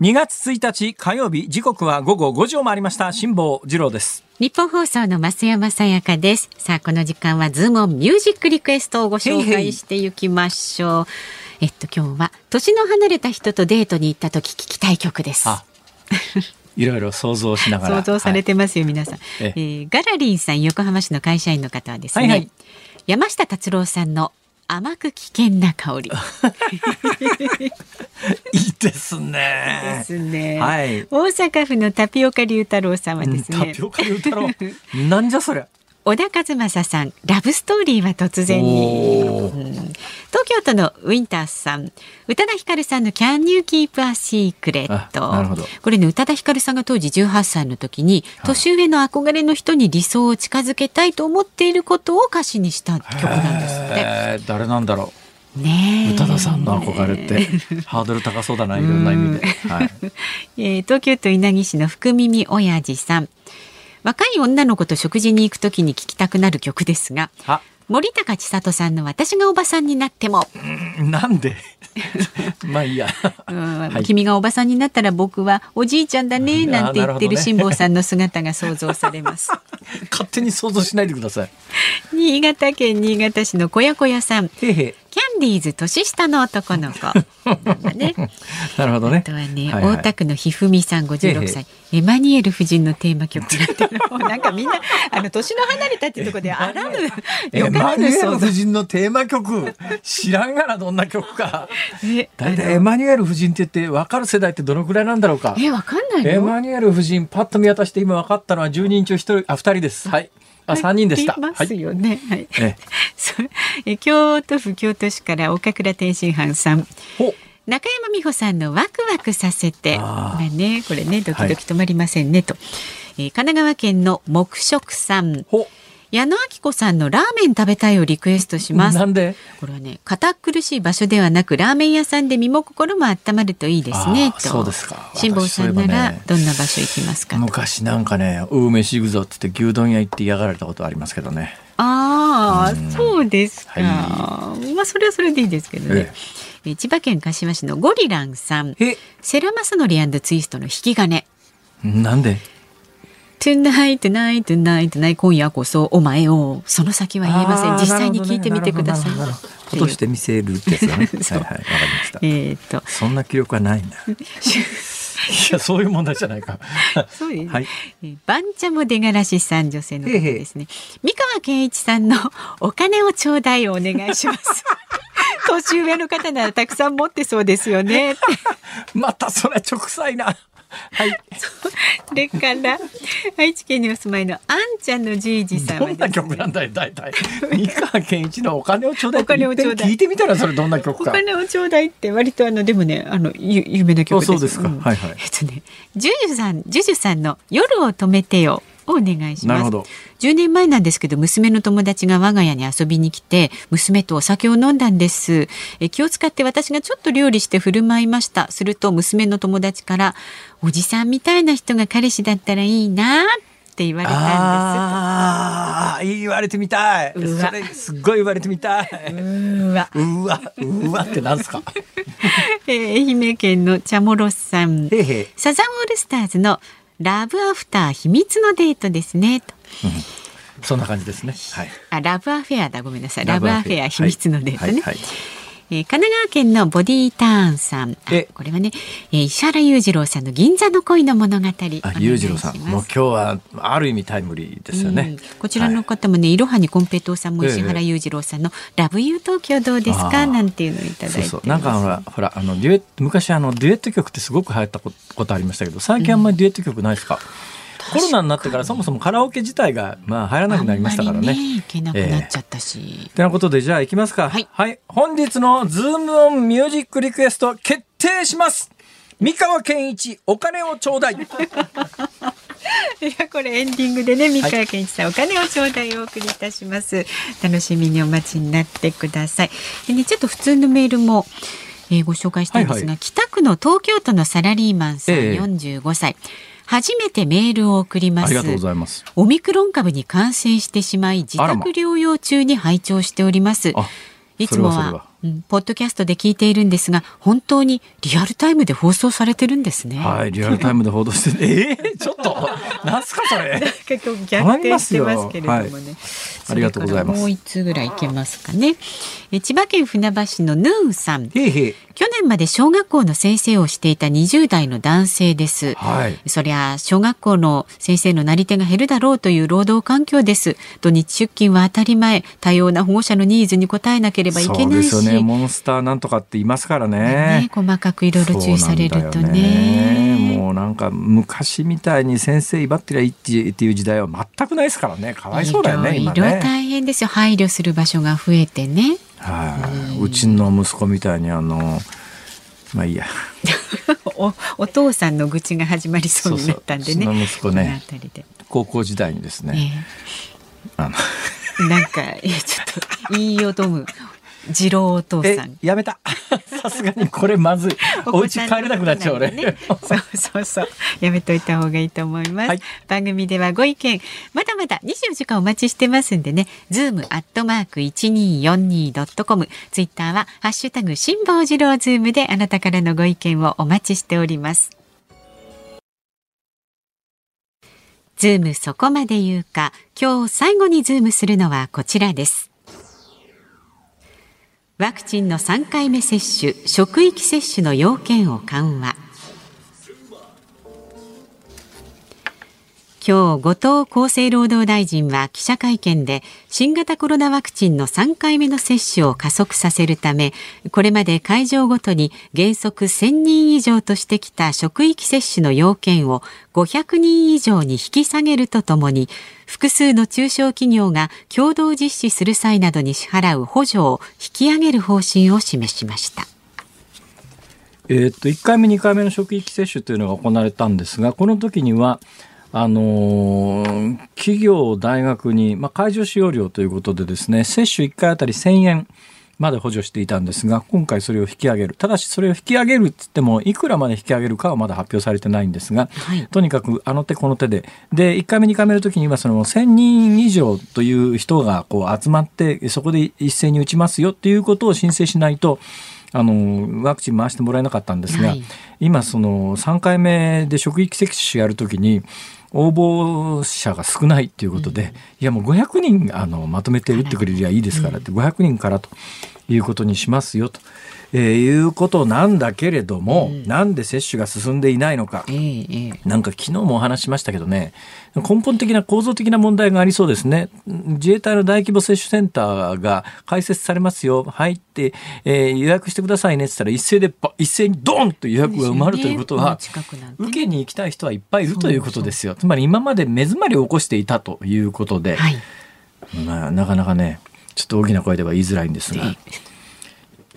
2月1日火曜日時刻は午後5時を回りました辛坊治郎ですニッポン放送の増山さやかです。さあ、この時間はズームオンミュージックリクエストをご紹介していきましょう。えっと、今日は年の離れた人とデートに行った時聞きたい曲です。あいろいろ想像しながら想像されてますよ、皆さん。ええーガラリンさん、横浜市の会社員の方はですね、はいはい山下達郎さんの甘く危険な香り。いいですね。ですね。はい。大阪府のタピオカ龍太郎さんはですね。タピ、オカ言うたろなんじゃそりゃ小田和正さん、ラブストーリーは突然に。うん東京都のウィンタースさん宇多田ヒカルさんの Can you keep a secret あなるほど。これね宇多田ヒカルさんが当時18歳の時に年上の憧れの人に理想を近づけたいと思っていることを歌詞にした曲なんですって。えー誰なんだろう。宇多田さんの憧れ。ってハードル高そうだないろんな意味で、はい、えー東京都稲城市の福耳親父さん若い女の子と食事に行くときに聴きたくなる曲ですがあ森高千里さんの私がおばさんになっても、なんで？まあいいや、うんはい。君がおばさんになったら僕はおじいちゃんだねなんて言ってる辛坊さんの姿が想像されます。勝手に想像しないでください。新潟県新潟市の小屋小屋さん、キへへャンディーズ年下の男の子。な るほどね。あとはね、はいはい。大田区のひふみさん56歳、エマニュエル夫人のテーマ曲なんかみんなあの年の離れたっていうところであらぬエマニュエル夫人のテーマ曲。知らんがなどんな曲か。え大体エマニュエル夫人って言って分かる世代ってどのくらいなんだろうか。えわかんないの？エマニュエル夫人パッと見渡して今分かったのは10人中1人あ2人です。はいあ3人でしたいまはいすよね。はい。え そうえ京都府京都市から岡倉天津飯さん。ほ中山美穂さんのワクワクさせて。まあね、これね、ドキドキ止まりませんね、と。えー神奈川県の木食さん。ほ矢野明子さんのラーメン食べたいをリクエストしますな。んで？これはね、堅苦しい場所ではなく、ラーメン屋さんで身も心も温まるといいですね。と。そうですか辛坊さんならどんな場所行きますか？昔なんかね「う飯行くぞ」って言って牛丼屋行って嫌がられたことありますけどねああ、そうですか。はまあ、それはそれでいいですけどねえ。え千葉県柏市のゴリランさん。え？セラマスノリツイストの引き金。なんで？Tonight, tonight, tonight, tonight 今夜こそお前をその先は言えません。実際に聞いてみてください。落として見せるってやつだね はいはいわかりましたえーっと、そんな記録はないんだ いやそういう問題じゃないかそうですね。はいえーバンチャモデガラシさん女性の方ですね。三河健一さんのお金をちょうだいをお願いします。年上の方ならたくさん持ってそうですよね。またそれ直臭いなはい。それから愛知県にお住まいのあんちゃんのじいじさんはどんな曲なんだよ、大体。三河健一のお金をちょうだいお金をちょうだい聞いてみたら、それどんな曲か。お金をちょうだいって割とあのでもねあのゆ有名な曲です。あそうですか。ん。はいはい。えっとねジュジュさんジュジュさんの夜を止めてよ。をお願いしますなるほど。10年前なんですけど娘の友達が我が家に遊びに来て娘とお酒を飲んだんですえ気を使って私がちょっと料理して振る舞いましたすると娘の友達からおじさんみたいな人が彼氏だったらいいなって言われたんああ、言われてみたい。それ、すっごい言われてみたい。ですうーわうわ、うわってなんですか？えー愛媛県のチャモロさんサザンオールスターズのラブアフター秘密のデートですねと。そんな感じですね。はい。あラブアフェアだ。ごめんなさい。ラブアフェア秘密のデートね、はいはいはいえー神奈川県のボディーターンさん。あえ。これはね、えー石原裕次郎さんの銀座の恋の物語。裕次郎さん、もう今日はある意味タイムリーですようん。ね。こちらの方もね、いろはにコンペイトーさんもええ。石原裕次郎さんのラブユー東京どうですかなんていうのをいただいてそうそう。なんかほらほらあのデュエット昔あのデュエット曲ってすごく流行ったこことありましたけど最近あんまりデュエット曲ないですか、コロナになってからそもそもカラオケ自体がまあ入らなくなりましたからね。ね行けなくなっちゃったし、てなことでじゃあ行きますか。はい。本日のズームオンミュージックリクエスト決定します。三河健一お金をちょうだい。いやこれエンディングでね三河健一さん、お金をちょうだいお送りいたします。楽しみにお待ちになってください。でねちょっと普通のメールも、えーご紹介したいんですが、はいはい。北区の東京都のサラリーマンさん、ええ。45歳初めてメールを送ります。ありがとうございます。オミクロン株に感染してしまい自宅療養中に拝聴しております。あいつもはうん、ポッドキャストで聞いているんですが本当にリアルタイムで放送されてるんですね。はい、リアルタイムで報道して、えー、ちょっと、なんすかそれ。結構逆転してますけれどもね。はいありがとうございますもう一通ぐらいいけますかね。え千葉県船橋のヌーさん。へいへい。去年まで小学校の先生をしていた20代の男性です。はい。そりゃ小学校の先生のなり手が減るだろうという労働環境です。土日出勤は当たり前。多様な保護者のニーズに応えなければいけないし。ね。モンスターなんとかって言いますからね。ね細かくいろいろ注意されるとそうなんだよね。もうなんか昔みたいに先生威張ってりゃいいっていう時代は全くないですからね。かわいそうだよね、今いろいろね。大変ですよ。配慮する場所が増えてね。はい。うちの息子みたいにあの、まあいいや。おお父さんの愚痴が始まりそうになったんでね。そうそううちの息子ね高校時代にですね、あの、えなんかいやちょっと言いよどむ次郎お父えさん。、やめた。さすがに。これまずい。お家帰れなくなっちゃう俺。ね、そうそうそう。やめといた方がいいと思います、はい。番組ではご意見まだまだ24時間お待ちしてますんでね。ズームアットマーク 1242.com ツイッターはハッシュタグ辛坊治郎ズームであなたからのご意見をお待ちしております。ズームそこまで言うか今日最後にズームするのはこちらですワクチンの3回目接種職域接種の要件を緩和。今日後藤厚生労働大臣は記者会見で新型コロナワクチンの3回目の接種を加速させるためこれまで会場ごとに原則1000人以上としてきた職域接種の要件を500人以上に引き下げるとともに複数の中小企業が共同実施する際などに支払う補助を引き上げる方針を示しました。えーっと1回目2回目の職域接種というのが行われたんですがこの時にはあのー企業大学に、まあ、会場使用料ということでですね接種1回あたり1000円まで補助していたんですが今回それを引き上げる。ただしそれを引き上げるっつってもいくらまで引き上げるかはまだ発表されてないんですが、はい。とにかくあの手この手で。で1回目2回目の時にはその1000人以上という人がこう集まってそこで一斉に打ちますよっていうことを申請しないとあのワクチン回してもらえなかったんですが、はい。今その3回目で職域接種やるときに応募者が少ないっていうことで、いやもう500人あのまとめて打ってくれりゃいいですからって、500人からということにしますよと。えーいうことなんだけれども、なんで接種が進んでいないのか。ええええなんか昨日もお話ししましたけどね、根本的な構造的な問題がありそうですね。自衛隊の大規模接種センターが開設されますよ。入って、えー予約してくださいねって言ったら一斉でば、一斉にドンと予約が埋まるということは、ね受けに行きたい人はいっぱいいるということですよ。つまり今まで目詰まりを起こしていたということで、はい。まあ、なかなかね、ちょっと大きな声では言いづらいんですが、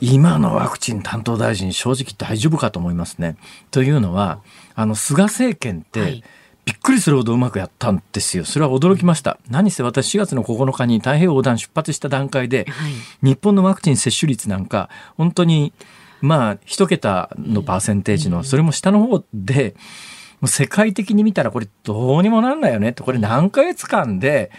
今のワクチン担当大臣、正直大丈夫かと思いますね。というのは、あの、菅政権って、はいびっくりするほどうまくやったんですよ。それは驚きました。何せ私4月の9日に太平洋横断出発した段階で、はい日本のワクチン接種率なんか、本当に、まあ、一桁のパーセンテージの、それも下の方で、もう世界的に見たらこれどうにもなんないよねって、これ何ヶ月間で、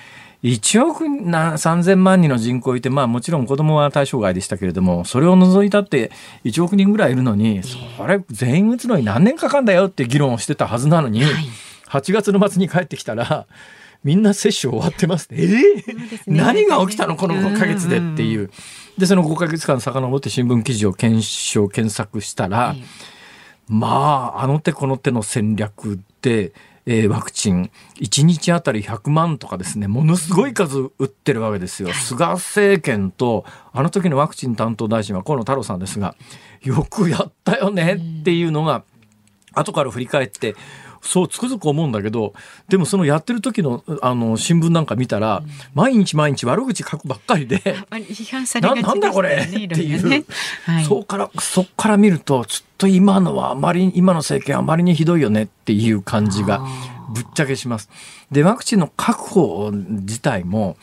1億な3000万人の人口いて、まあもちろん子供は対象外でしたけれども、それを除いたって1億人ぐらいいるのに、それ全員打つのに何年かかんだよって議論をしてたはずなのに、8月の末に帰ってきたら、みんな接種終わってますって。えー？何が起きたの？この5ヶ月でっていう。で、その5ヶ月間遡って新聞記事を検証、検索したら、まあ、あの手この手の戦略で、えーワクチン。1日あたり100万とかですねものすごい数打ってるわけですよ。菅政権とあの時のワクチン担当大臣は河野太郎さんですがよくやったよねっていうのが後から振り返ってそうつくづく思うんだけどでもそのやってる時のあの新聞なんか見たら、毎日毎日悪口書くばっかりで。まあ批判されがちななんだこれねっていう、ねはいそうからそっから見るとちょっと今のはあまり今の政権あまりにひどいよねっていう感じがぶっちゃけします。でワクチンの確保自体も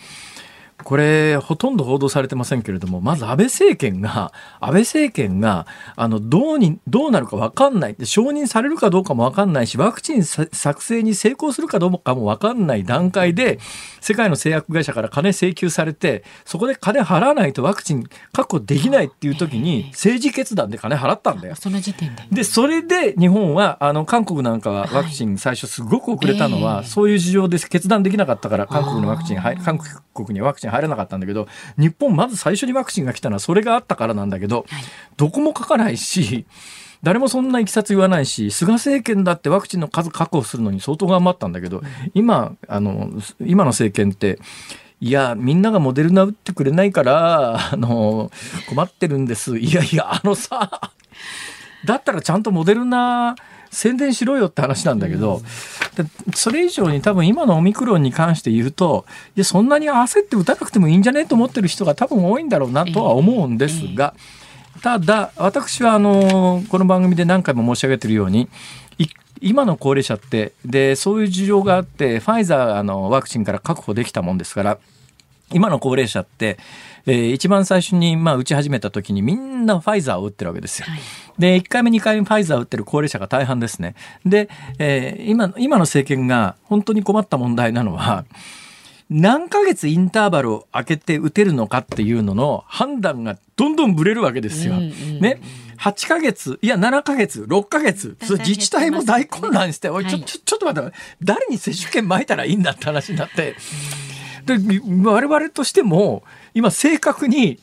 これほとんど報道されてませんけれどもまず安倍政権が安倍政権があのどうにどうなるか分かんないで承認されるかどうかも分かんないしワクチンさ作成に成功するかどうかも分かんない段階で世界の製薬会社から金請求されてそこで金払わないとワクチン確保できないっていう時に政治決断で金払ったんだよ。その時点で。でそれで日本はあの韓国なんかはワクチン最初すごく遅れたのは、そういう事情で決断できなかったから韓国のワクチンはい韓国にはワクチン入らなかったんだけど日本まず最初にワクチンが来たのはそれがあったからなんだけど、どこも書かないし誰もそんないきさつ言わないし菅政権だってワクチンの数確保するのに相当頑張ったんだけど、今あの今の政権っていや、みんながモデルナ打ってくれないから、あの、困ってるんです。いやいや、あのさ、だったらちゃんとモデルナ宣伝しろよって話なんだけど、それ以上に多分今のオミクロンに関して言うと、いや、そんなに焦って打たなくてもいいんじゃねと思ってる人が多分多いんだろうなとは思うんですが、ただ、私はあの、この番組で何回も申し上げてるように、今の高齢者って、で、そういう事情があって、ファイザーのワクチンから確保できたもんですから、今の高齢者って、えー一番最初に、まあ、打ち始めた時にみんなファイザーを打ってるわけですよ。で、1回目、2回目ファイザーを打ってる高齢者が大半ですね。で、えー今、今の政権が本当に困った問題なのは、何ヶ月インターバルを空けて打てるのかっていうのの判断がどんどんぶれるわけですよ。ね。8ヶ月、いや7ヶ月、6ヶ月、それ自治体も大混乱して、おい、ちょ、ちょ、ちょっと待って、誰に接種券撒いたらいいんだって話になって、で、我々としても、今正確に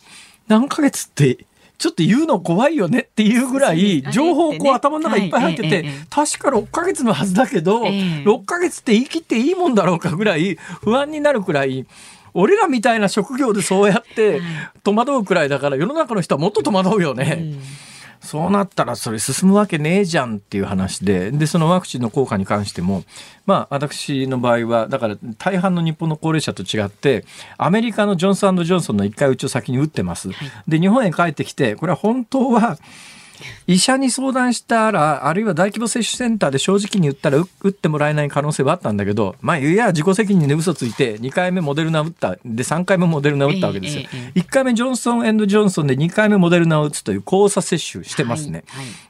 何ヶ月って、ちょっと言うの怖いよねっていうぐらい、情報こう頭の中いっぱい入ってて、確か6ヶ月のはずだけど、6ヶ月って言い切っていいもんだろうかぐらい不安になるくらい、俺らみたいな職業でそうやって戸惑うくらいだから世の中の人はもっと戸惑うよね。そうなったらそれ進むわけねえじゃんっていう話で、で、そのワクチンの効果に関しても、まあ私の場合は、だから大半の日本の高齢者と違って、アメリカのジョンソンジョンソンの1回打ちを先に打ってます。で、日本へ帰ってきて、これは本当は、医者に相談したら、あるいは大規模接種センターで正直に言ったらう打ってもらえない可能性はあったんだけど、まあ、いや、自己責任で嘘ついて、2回目モデルナ打った、で、3回目モデルナ打ったわけですよ。1回目ジョンソンジョンソンで2回目モデルナを打つという交差接種してますね。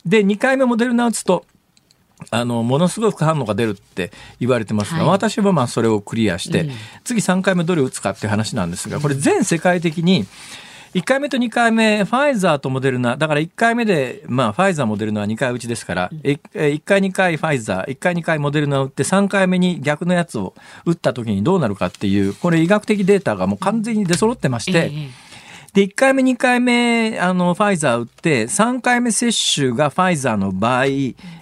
で、2回目モデルナを打つと、あの、ものすごい副反応が出るって言われてますが、はい。私はまあそれをクリアして、次3回目どれ打つかっていう話なんですが、これ全世界的に、1回目と2回目、ファイザーとモデルナ、だから1回目で、まあ、ファイザー、モデルナは2回打ちですから、1, 1回、2回ファイザー、1回、2回モデルナを打って、3回目に逆のやつを打った時にどうなるかっていう、これ医学的データがもう完全に出揃ってまして、で、1回目、2回目、あの、ファイザー打って、3回目接種がファイザーの場合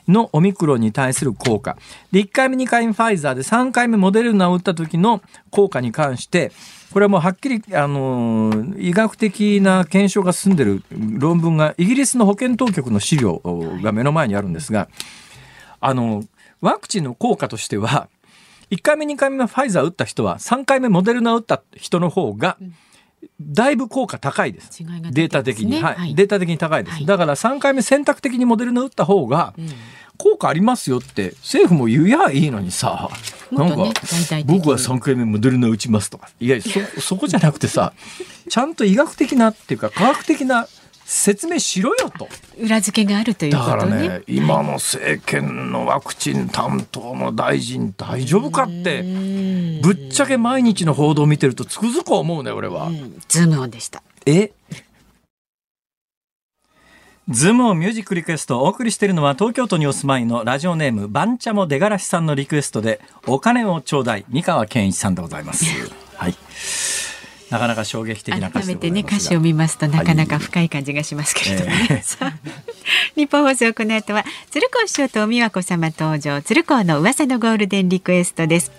のオミクロンに対する効果。で、1回目、2回目ファイザーで、3回目モデルナを打った時の効果に関して、これはもうはっきり、あの、医学的な検証が進んでる論文が、イギリスの保健当局の資料が目の前にあるんですが、あの、ワクチンの効果としては、1回目、2回目のファイザー打った人は、3回目モデルナ打った人の方が、だいぶ効果高いです。ねデータ的に、はい。はいデータ的に高いです。はいだから3回目選択的にモデルナ打った方が、効果ありますよって政府も言やいいのにさ、なんかもっとね僕は3回目モデルナ打ちますとか。いや、そ、そこじゃなくてさ、ちゃんと医学的なっていうか科学的な説明しろよと。裏付けがあるというだことね。からね、今の政権のワクチン担当の大臣大丈夫かって、ぶっちゃけ毎日の報道を見てるとつくづく思うね、俺は。ズームオンでした。え？ズームオンミュージックリクエストをお送りしているのは東京都にお住まいのラジオネームバンチャモデガラシさんのリクエストでお金をちょうだい三河健一さんでございます。はい。なかなか衝撃的な歌改めてね歌詞を見ますとなかなか深い感じがしますけれどもね。ええ。さあ日本放送この後は鶴光師匠と美和子様登場。鶴光の噂のゴールデンリクエストです。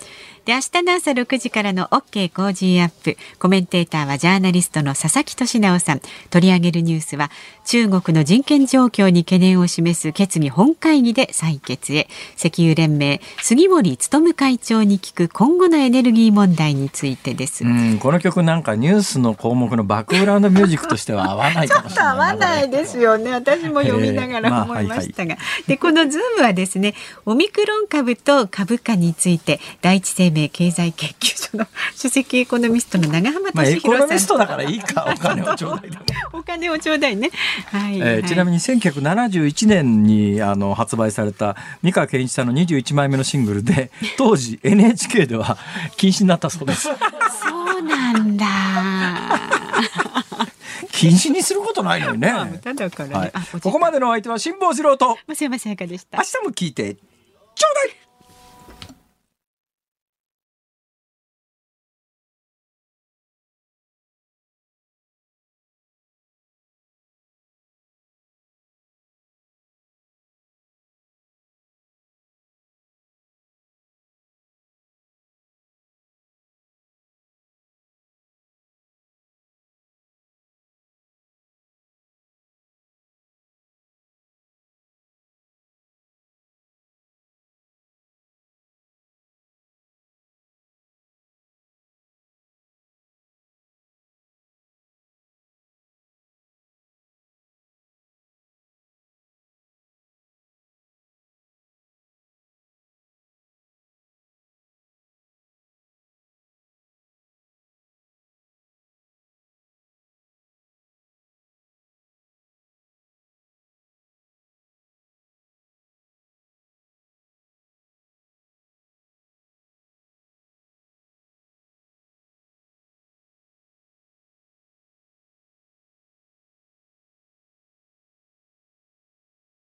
で明日の朝6時からの OK 工事アップコメンテーターはジャーナリストの佐々木俊直さん取り上げるニュースは中国の人権状況に懸念を示す決議本会議で採決へ石油連盟杉森務会長に聞く今後のエネルギー問題についてです。うん、この曲なんかニュースの項目のバックグラウンドミュージックとしては合わないかもしれない合わないですよね。私も読みながら思いましたが。で、このズームはですね、オミクロン株と株価について、第一生命経済研究所の首席エコノミストの長浜まあ、エ俊コノミ弘さん。ストだからいいか、お金をちょうだいだ。お金をちょうだいね。はい。えーちなみに1971年にあの発売された三河健一さんの21枚目のシングルで 当時 NHK では禁止になったそうですそうなんだ。禁止にすることないのにね。はいここまでのお相手は辛坊治郎と増山さやかでした明。日も聞いてちょうだい